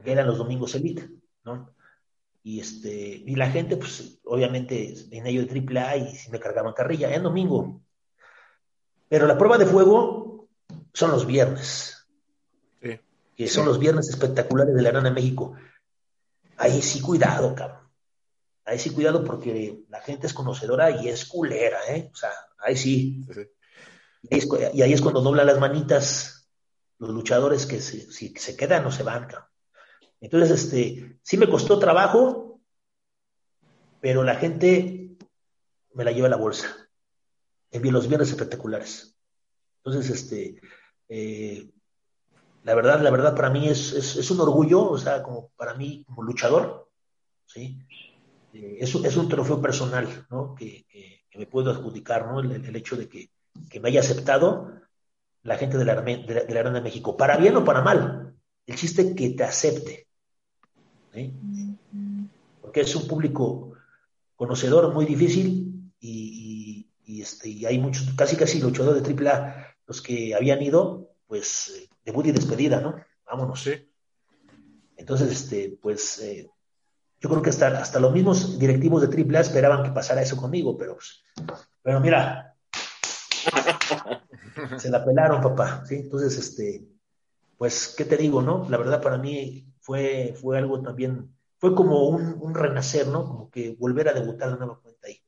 que eran los domingos Elite, ¿no? Y, este, y la gente, pues, obviamente, en ello de AAA y si me cargaban carrilla, en domingo. Pero la prueba de fuego son los viernes. Sí. Que son los viernes espectaculares de la Arena México. Ahí sí, cuidado, cabrón. Ahí sí, cuidado porque la gente es conocedora y es culera, ¿eh? O sea, ahí sí. sí. Y, ahí es, cuando doblan las manitas los luchadores que se, si se quedan o se van. Entonces, este, sí me costó trabajo, pero la gente me la lleva a la bolsa. En los viernes espectaculares. Entonces, este, eh, la verdad, la verdad para mí es, es, un orgullo, o sea, como para mí como luchador, ¿sí? Eh, es, es, un trofeo personal, ¿no? Que, me puedo adjudicar, ¿no? el, hecho de que que me haya aceptado la gente de la, de, la, Arena de México, para bien o para mal. El chiste es que te acepte. Porque es un público conocedor muy difícil y, este, y hay muchos, casi casi luchadores de AAA, los que habían ido, pues, debut y despedida, ¿no? Vámonos. Sí. Entonces, este, pues, eh, yo creo que hasta, hasta los mismos directivos de AAA esperaban que pasara eso conmigo, pero, pues, pero mira, <laughs> se la pelaron, papá, ¿sí? Entonces, este, pues, ¿qué te digo, no? La verdad para mí fue, fue algo también, fue como un, renacer, ¿no? Como que volver a debutar de nueva cuenta ahí.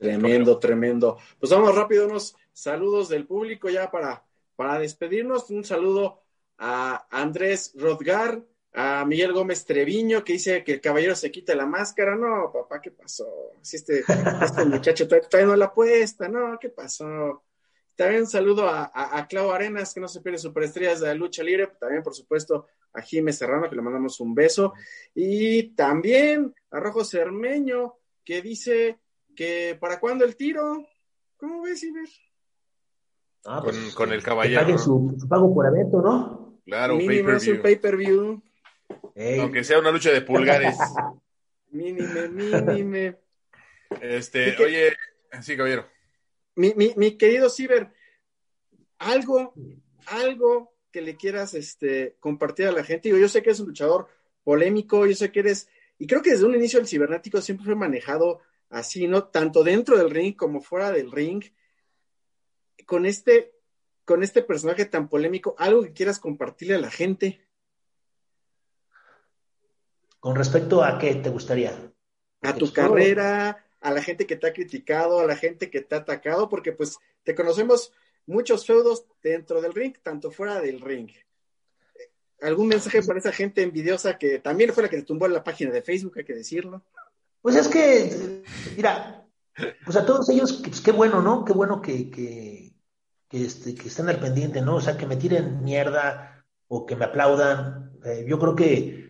Tremendo, tremendo. Pues vamos rápido, unos saludos del público ya para, para despedirnos. Un saludo a Andrés Rodgar, a Miguel Gómez Treviño, que dice que el caballero se quita la máscara. No, papá, ¿qué pasó? Si este, este muchacho todavía no la puesta, no, ¿qué pasó? También un saludo a, a, Clau Arenas, que no se pierde superestrellas de la lucha libre. También, por supuesto, a Jiménez Serrano, que le mandamos un beso. Y también a Rojo Cermeño, que dice que ¿para cuándo el tiro? ¿Cómo ves, Iber? Ah, pues, con, el caballero. Que su, pago por evento, ¿no? Claro, pay-per-view. Pay per view aunque sea una lucha de pulgares. <laughs> mínime, mínime. Este, oye, sí, caballero. Mi, mi, mi, querido Ciber, algo, algo que le quieras este, compartir a la gente. yo sé que eres un luchador polémico, yo sé que eres, y creo que desde un inicio el cibernético siempre fue manejado así, ¿no? Tanto dentro del ring como fuera del ring. Con este, con este personaje tan polémico, algo que quieras compartirle a la gente. ¿Con respecto a qué te gustaría? A tu carrera, a la gente que te ha criticado, a la gente que te ha atacado, porque pues te conocemos muchos feudos dentro del ring, tanto fuera del ring. ¿Algún mensaje para esa gente envidiosa que también fue la que te tumbó en la página de Facebook, hay que decirlo? Pues es que, mira, pues a todos ellos, pues qué bueno, ¿no? Qué bueno que, que, que, este, que estén al pendiente, ¿no? O sea, que me tiren mierda o que me aplaudan. Eh, yo creo que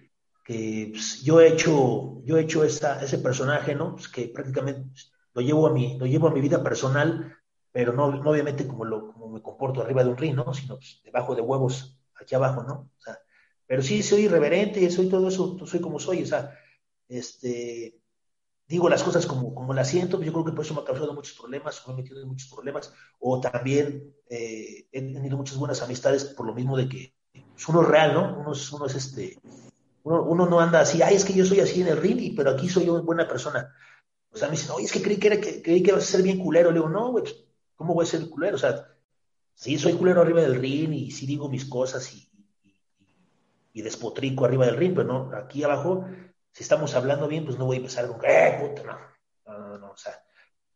pues, yo he hecho, yo he hecho esa, ese personaje, ¿no? Pues, que prácticamente lo llevo a mi, lo llevo a mi vida personal, pero no, obviamente como, lo, como me comporto arriba de un ring, ¿no? Sino pues, debajo de huevos, aquí abajo, ¿no? O sea, pero sí soy irreverente, soy todo eso, soy como soy, o sea, este, digo las cosas como, como las siento, yo creo que por eso me ha causado muchos problemas, me he metido en muchos problemas, o también eh, he tenido muchas buenas amistades por lo mismo de que uno es real, ¿no? Uno uno es este, uno, no anda así, ay, es que yo soy así en el ring, pero aquí soy yo buena persona. O sea, me dicen, oye, es que creí que, era, que, que ibas a ser bien culero. Le digo, no, güey, pues, ¿cómo voy a ser culero? O sea, sí, soy culero arriba del ring y sí digo mis cosas y, y, despotrico arriba del ring, pero no, aquí abajo, si estamos hablando bien, pues no voy a empezar con, eh, puta, no. No, no, no, o sea,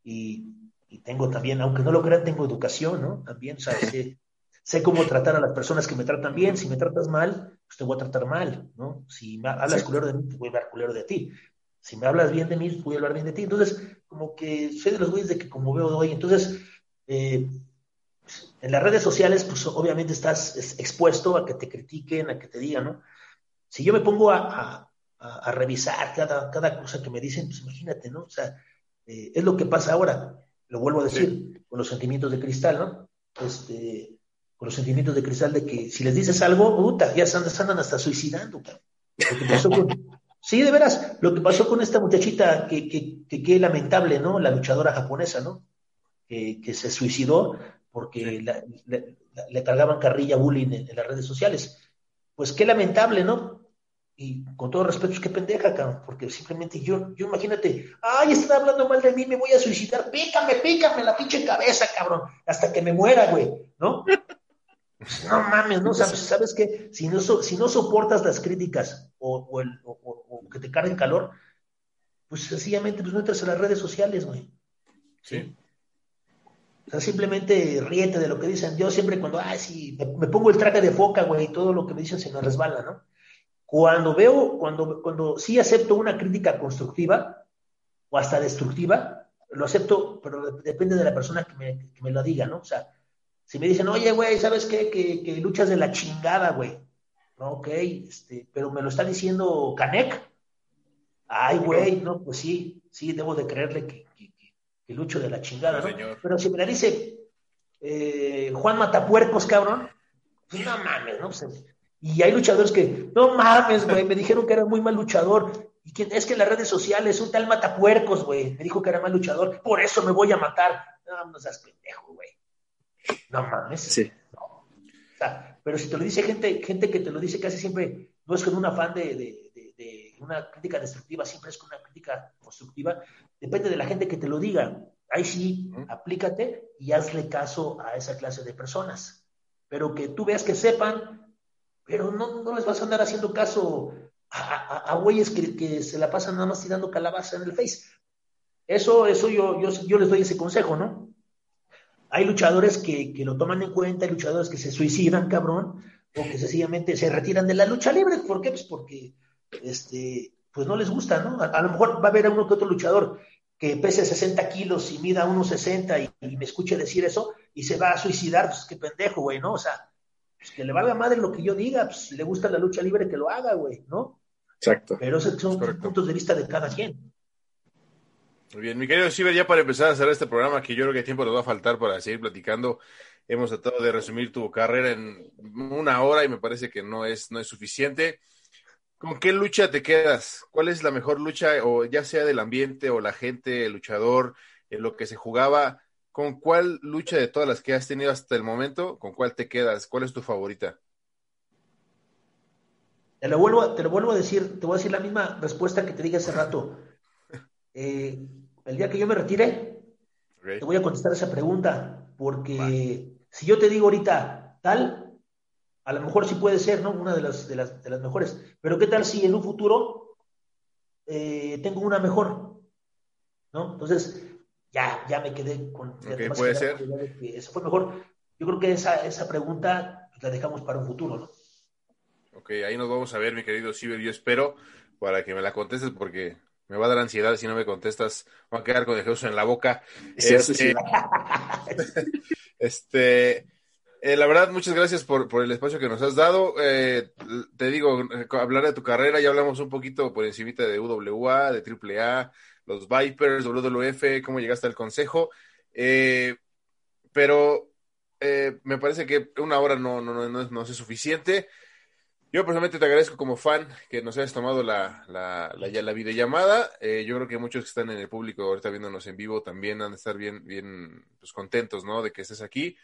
y, y tengo también, aunque no lo crean, tengo educación, ¿no? También, o sea, sé, <laughs> sé cómo tratar a las personas que me tratan bien, si me tratas mal, pues te voy a tratar mal, ¿no? Si me hablas culero de mí, te voy a hablar culero de ti. Si me hablas bien de mí, voy a hablar bien de ti. Entonces, como que soy de los güeyes de que como veo hoy, entonces, eh, en las redes sociales, pues obviamente estás expuesto a que te critiquen, a que te digan, ¿no? Si yo me pongo a, revisar cada, cada, cosa que me dicen, pues imagínate, ¿no? O sea, eh, es lo que pasa ahora, lo vuelvo a decir, con los sentimientos de cristal, ¿no? Este, los sentimientos de cristal de que si les dices algo, puta, ya se andan hasta suicidando. <laughs> sí, de veras, lo que pasó con esta muchachita, que, que, que, lamentable, ¿no? La luchadora japonesa, ¿no? que, se suicidó porque le cargaban carrilla bullying en, las redes sociales. Pues qué lamentable, ¿no? Y con todo respeto, es que pendeja, cabrón, porque simplemente yo, yo imagínate, ay, están hablando mal de mí, me voy a suicidar, pícame, pícame la pinche cabeza, cabrón, hasta que me muera, güey, ¿no? Pues, no mames, ¿no? ¿Sabes, ¿sabes qué? Si no, si no soportas las críticas o, el, o, que te carguen calor, pues sencillamente pues no entras a las redes sociales, güey. Sí. O sea, simplemente ríete de lo que dicen. Yo siempre cuando, ay, sí, me, pongo el traje de foca, güey, y todo lo que me dicen se me resbala, ¿no? Cuando veo, cuando, cuando sí acepto una crítica constructiva o hasta destructiva, lo acepto, pero depende de la persona que me, que me lo diga, ¿no? O sea, si me dicen, oye, güey, ¿sabes qué? Que, que luchas de la chingada, güey. Ok, este, pero me lo está diciendo Canek. Ay, güey, no, pues sí, sí, debo de creerle que, que, lucho de la chingada, ¿no? Pero si me la dice eh, Juan Matapuercos, cabrón, pues no mames, ¿no? Pues, y hay luchadores que, no mames, güey, me dijeron que era muy mal luchador. Y que, es que en las redes sociales un tal Matapuercos, güey, me dijo que era mal luchador, por eso me voy a matar. No, no seas pendejo, güey. No mames. Sí. O sea, pero si te lo dice gente, gente que te lo dice casi siempre, no es con un afán de, de, una crítica destructiva, siempre es con una crítica constructiva, depende de la gente que te lo diga. Ahí sí, aplícate y hazle caso a esa clase de personas. Pero que tú veas que sepan, pero no, no les vas a andar haciendo caso a, güeyes que, que, se la pasan nada más tirando calabaza en el Face. Eso, eso yo, yo, yo les doy ese consejo, ¿no? Hay luchadores que, lo toman en cuenta, hay luchadores que se suicidan, cabrón, o que sencillamente se retiran de la lucha libre. ¿Por qué? Pues porque este, pues no les gusta, ¿no? A, lo mejor va a haber a uno que otro luchador que pese 60 kilos y mida 1,60 y, y me escuche decir eso y se va a suicidar, pues qué pendejo, güey, ¿no? O sea, pues que le valga madre lo que yo diga, pues si le gusta la lucha libre que lo haga, güey, ¿no? Exacto. Pero esos son puntos de vista de cada quien. Muy bien, mi querido Ciber, ya para empezar a hacer este programa, que yo creo que tiempo nos va a faltar para seguir platicando, hemos tratado de resumir tu carrera en una hora y me parece que no es, no es suficiente. ¿Con qué lucha te quedas? ¿Cuál es la mejor lucha, o ya sea del ambiente o la gente, el luchador, en lo que se jugaba? ¿Con cuál lucha de todas las que has tenido hasta el momento, con cuál te quedas? ¿Cuál es tu favorita? Te lo vuelvo, te lo vuelvo a decir, te voy a decir la misma respuesta que te dije hace rato. <laughs> Eh, el día que yo me retire, te voy a contestar esa pregunta, porque si yo te digo ahorita tal, a lo mejor sí puede ser, ¿no? Una de las, de las, de las mejores. Pero ¿qué tal si en un futuro eh, tengo una mejor? ¿No? Entonces, ya, ya me quedé con... puede ser. Que eso fue mejor. Yo creo que esa, esa pregunta la dejamos para un futuro, ¿no? Ok, ahí nos vamos a ver, mi querido Ciber. Yo espero para que me la contestes porque me va a dar ansiedad si no me contestas. Voy a quedar con el Jesús en la boca. <laughs> este, <laughs> este eh, la verdad, muchas gracias por, el espacio que nos has dado. Eh, te digo, hablar de tu carrera, ya hablamos un poquito por encima de UWA, de AAA, los Vipers, WWF, cómo llegaste al consejo. Eh, pero me parece que una hora no, no, no, no es suficiente. Yo personalmente te agradezco como fan que nos hayas tomado la, la, la, la videollamada. Eh, yo creo que muchos que están en el público ahorita viéndonos en vivo también han de estar bien, bien pues, contentos, ¿no? De que estés aquí.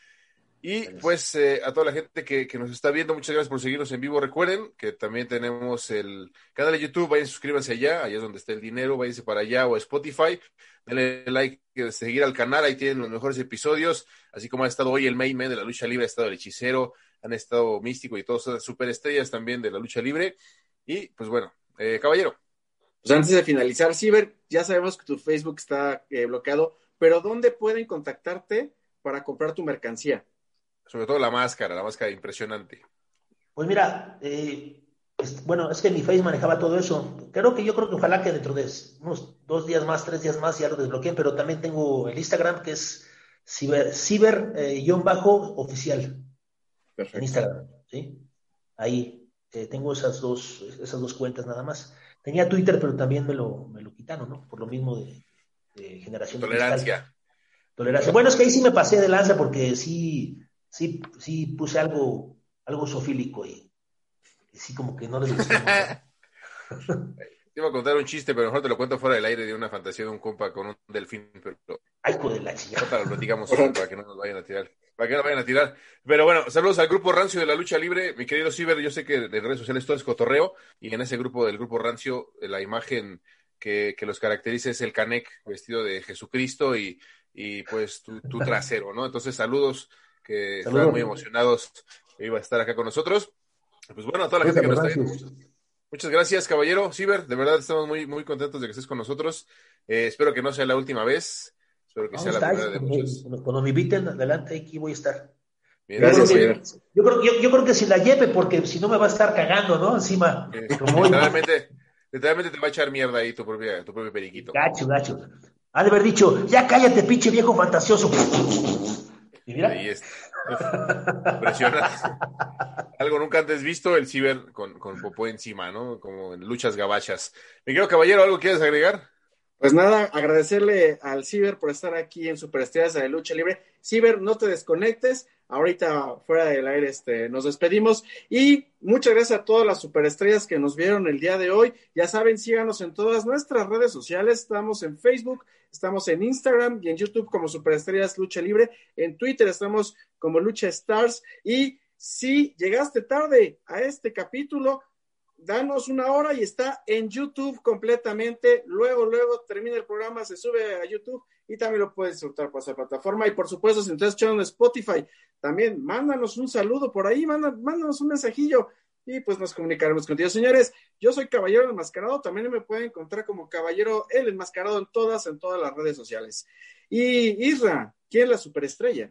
Y pues eh, a toda la gente que, que, nos está viendo, muchas gracias por seguirnos en vivo. Recuerden que también tenemos el canal de YouTube, vayan, suscríbanse allá, allá es donde está el dinero, váyanse para allá o Spotify, denle like, seguir al canal, ahí tienen los mejores episodios, así como ha estado hoy el main man de la lucha libre, ha estado el hechicero, han estado Místico y todos superestrellas también de la lucha libre. Y pues bueno, eh, caballero. Pues antes de finalizar, Ciber, ya sabemos que tu Facebook está eh, bloqueado, pero ¿dónde pueden contactarte para comprar tu mercancía? Sobre todo la máscara, la máscara impresionante. Pues mira, eh, bueno, es que mi Face manejaba todo eso. Creo que yo creo que ojalá que dentro de unos dos días más, tres días más ya lo desbloqueen, pero también tengo el Instagram que es ciber, ciber-oficial en Instagram, ¿sí? Ahí eh, tengo esas dos, esas dos cuentas nada más. Tenía Twitter, pero también me lo, me lo quitaron, ¿no? Por lo mismo de, generación Tolerancia. Tolerancia. Bueno, es que ahí sí me pasé de lanza porque sí, sí, sí puse algo, algo sofílico y, sí como que no les gustó. Te <laughs> iba a contar un chiste, pero mejor te lo cuento fuera del aire de una fantasía de un compa con un delfín, pero Ay, de la chingada. lo platicamos para que no nos vayan a tirar. Para que no vayan a tirar. Pero bueno, saludos al grupo Rancio de la Lucha Libre. Mi querido Ciber, yo sé que en redes sociales todo es cotorreo. Y en ese grupo del grupo Rancio, la imagen que, que los caracteriza es el Canec vestido de Jesucristo y, y pues tu, tu trasero, ¿no? Entonces, saludos, que están muy emocionados que iba a estar acá con nosotros. Pues bueno, a toda la gente que nos está viendo. Muchas gracias, caballero. Ciber, de verdad estamos muy, muy contentos de que estés con nosotros. Eh, espero que no sea la última vez. Espero que sea la primera de muchos. Cuando, me inviten adelante, aquí voy a estar. gracias, yo, creo, yo, yo, creo que si la lleve, porque si no me va a estar cagando, ¿no? Encima. literalmente, literalmente te va a echar mierda ahí tu, propia, tu propio periquito. Gacho, gacho. Ha de haber dicho, ya cállate, pinche viejo fantasioso. Y mira. Ahí es. Impresionante. Algo nunca antes visto, el ciber con, con popó encima, ¿no? Como en luchas gabachas. Me quedo caballero, ¿algo quieres agregar? Pues nada, agradecerle al Ciber por estar aquí en Superestrellas de Lucha Libre. Ciber, no te desconectes. Ahorita fuera del aire este, nos despedimos. Y muchas gracias a todas las superestrellas que nos vieron el día de hoy. Ya saben, síganos en todas nuestras redes sociales. Estamos en Facebook, estamos en Instagram y en YouTube como Superestrellas Lucha Libre. En Twitter estamos como Lucha Stars. Y si llegaste tarde a este capítulo, danos una hora y está en YouTube completamente. Luego, luego termina el programa, se sube a YouTube y también lo puedes disfrutar por esa plataforma. Y por supuesto, si estás escuchando Spotify, también mándanos un saludo por ahí, mándanos un mensajillo y pues nos comunicaremos contigo. Señores, yo soy Caballero Enmascarado, también me pueden encontrar como Caballero El Enmascarado en todas, en todas las redes sociales. Y Isra, ¿quién es la superestrella?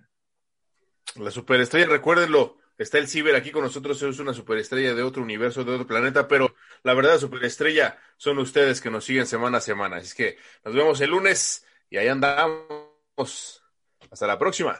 La superestrella, recuérdenlo, Está el Ciber aquí con nosotros, es una superestrella de otro universo, de otro planeta, pero la verdad superestrella son ustedes que nos siguen semana a semana. Así que nos vemos el lunes y ahí andamos. Hasta la próxima.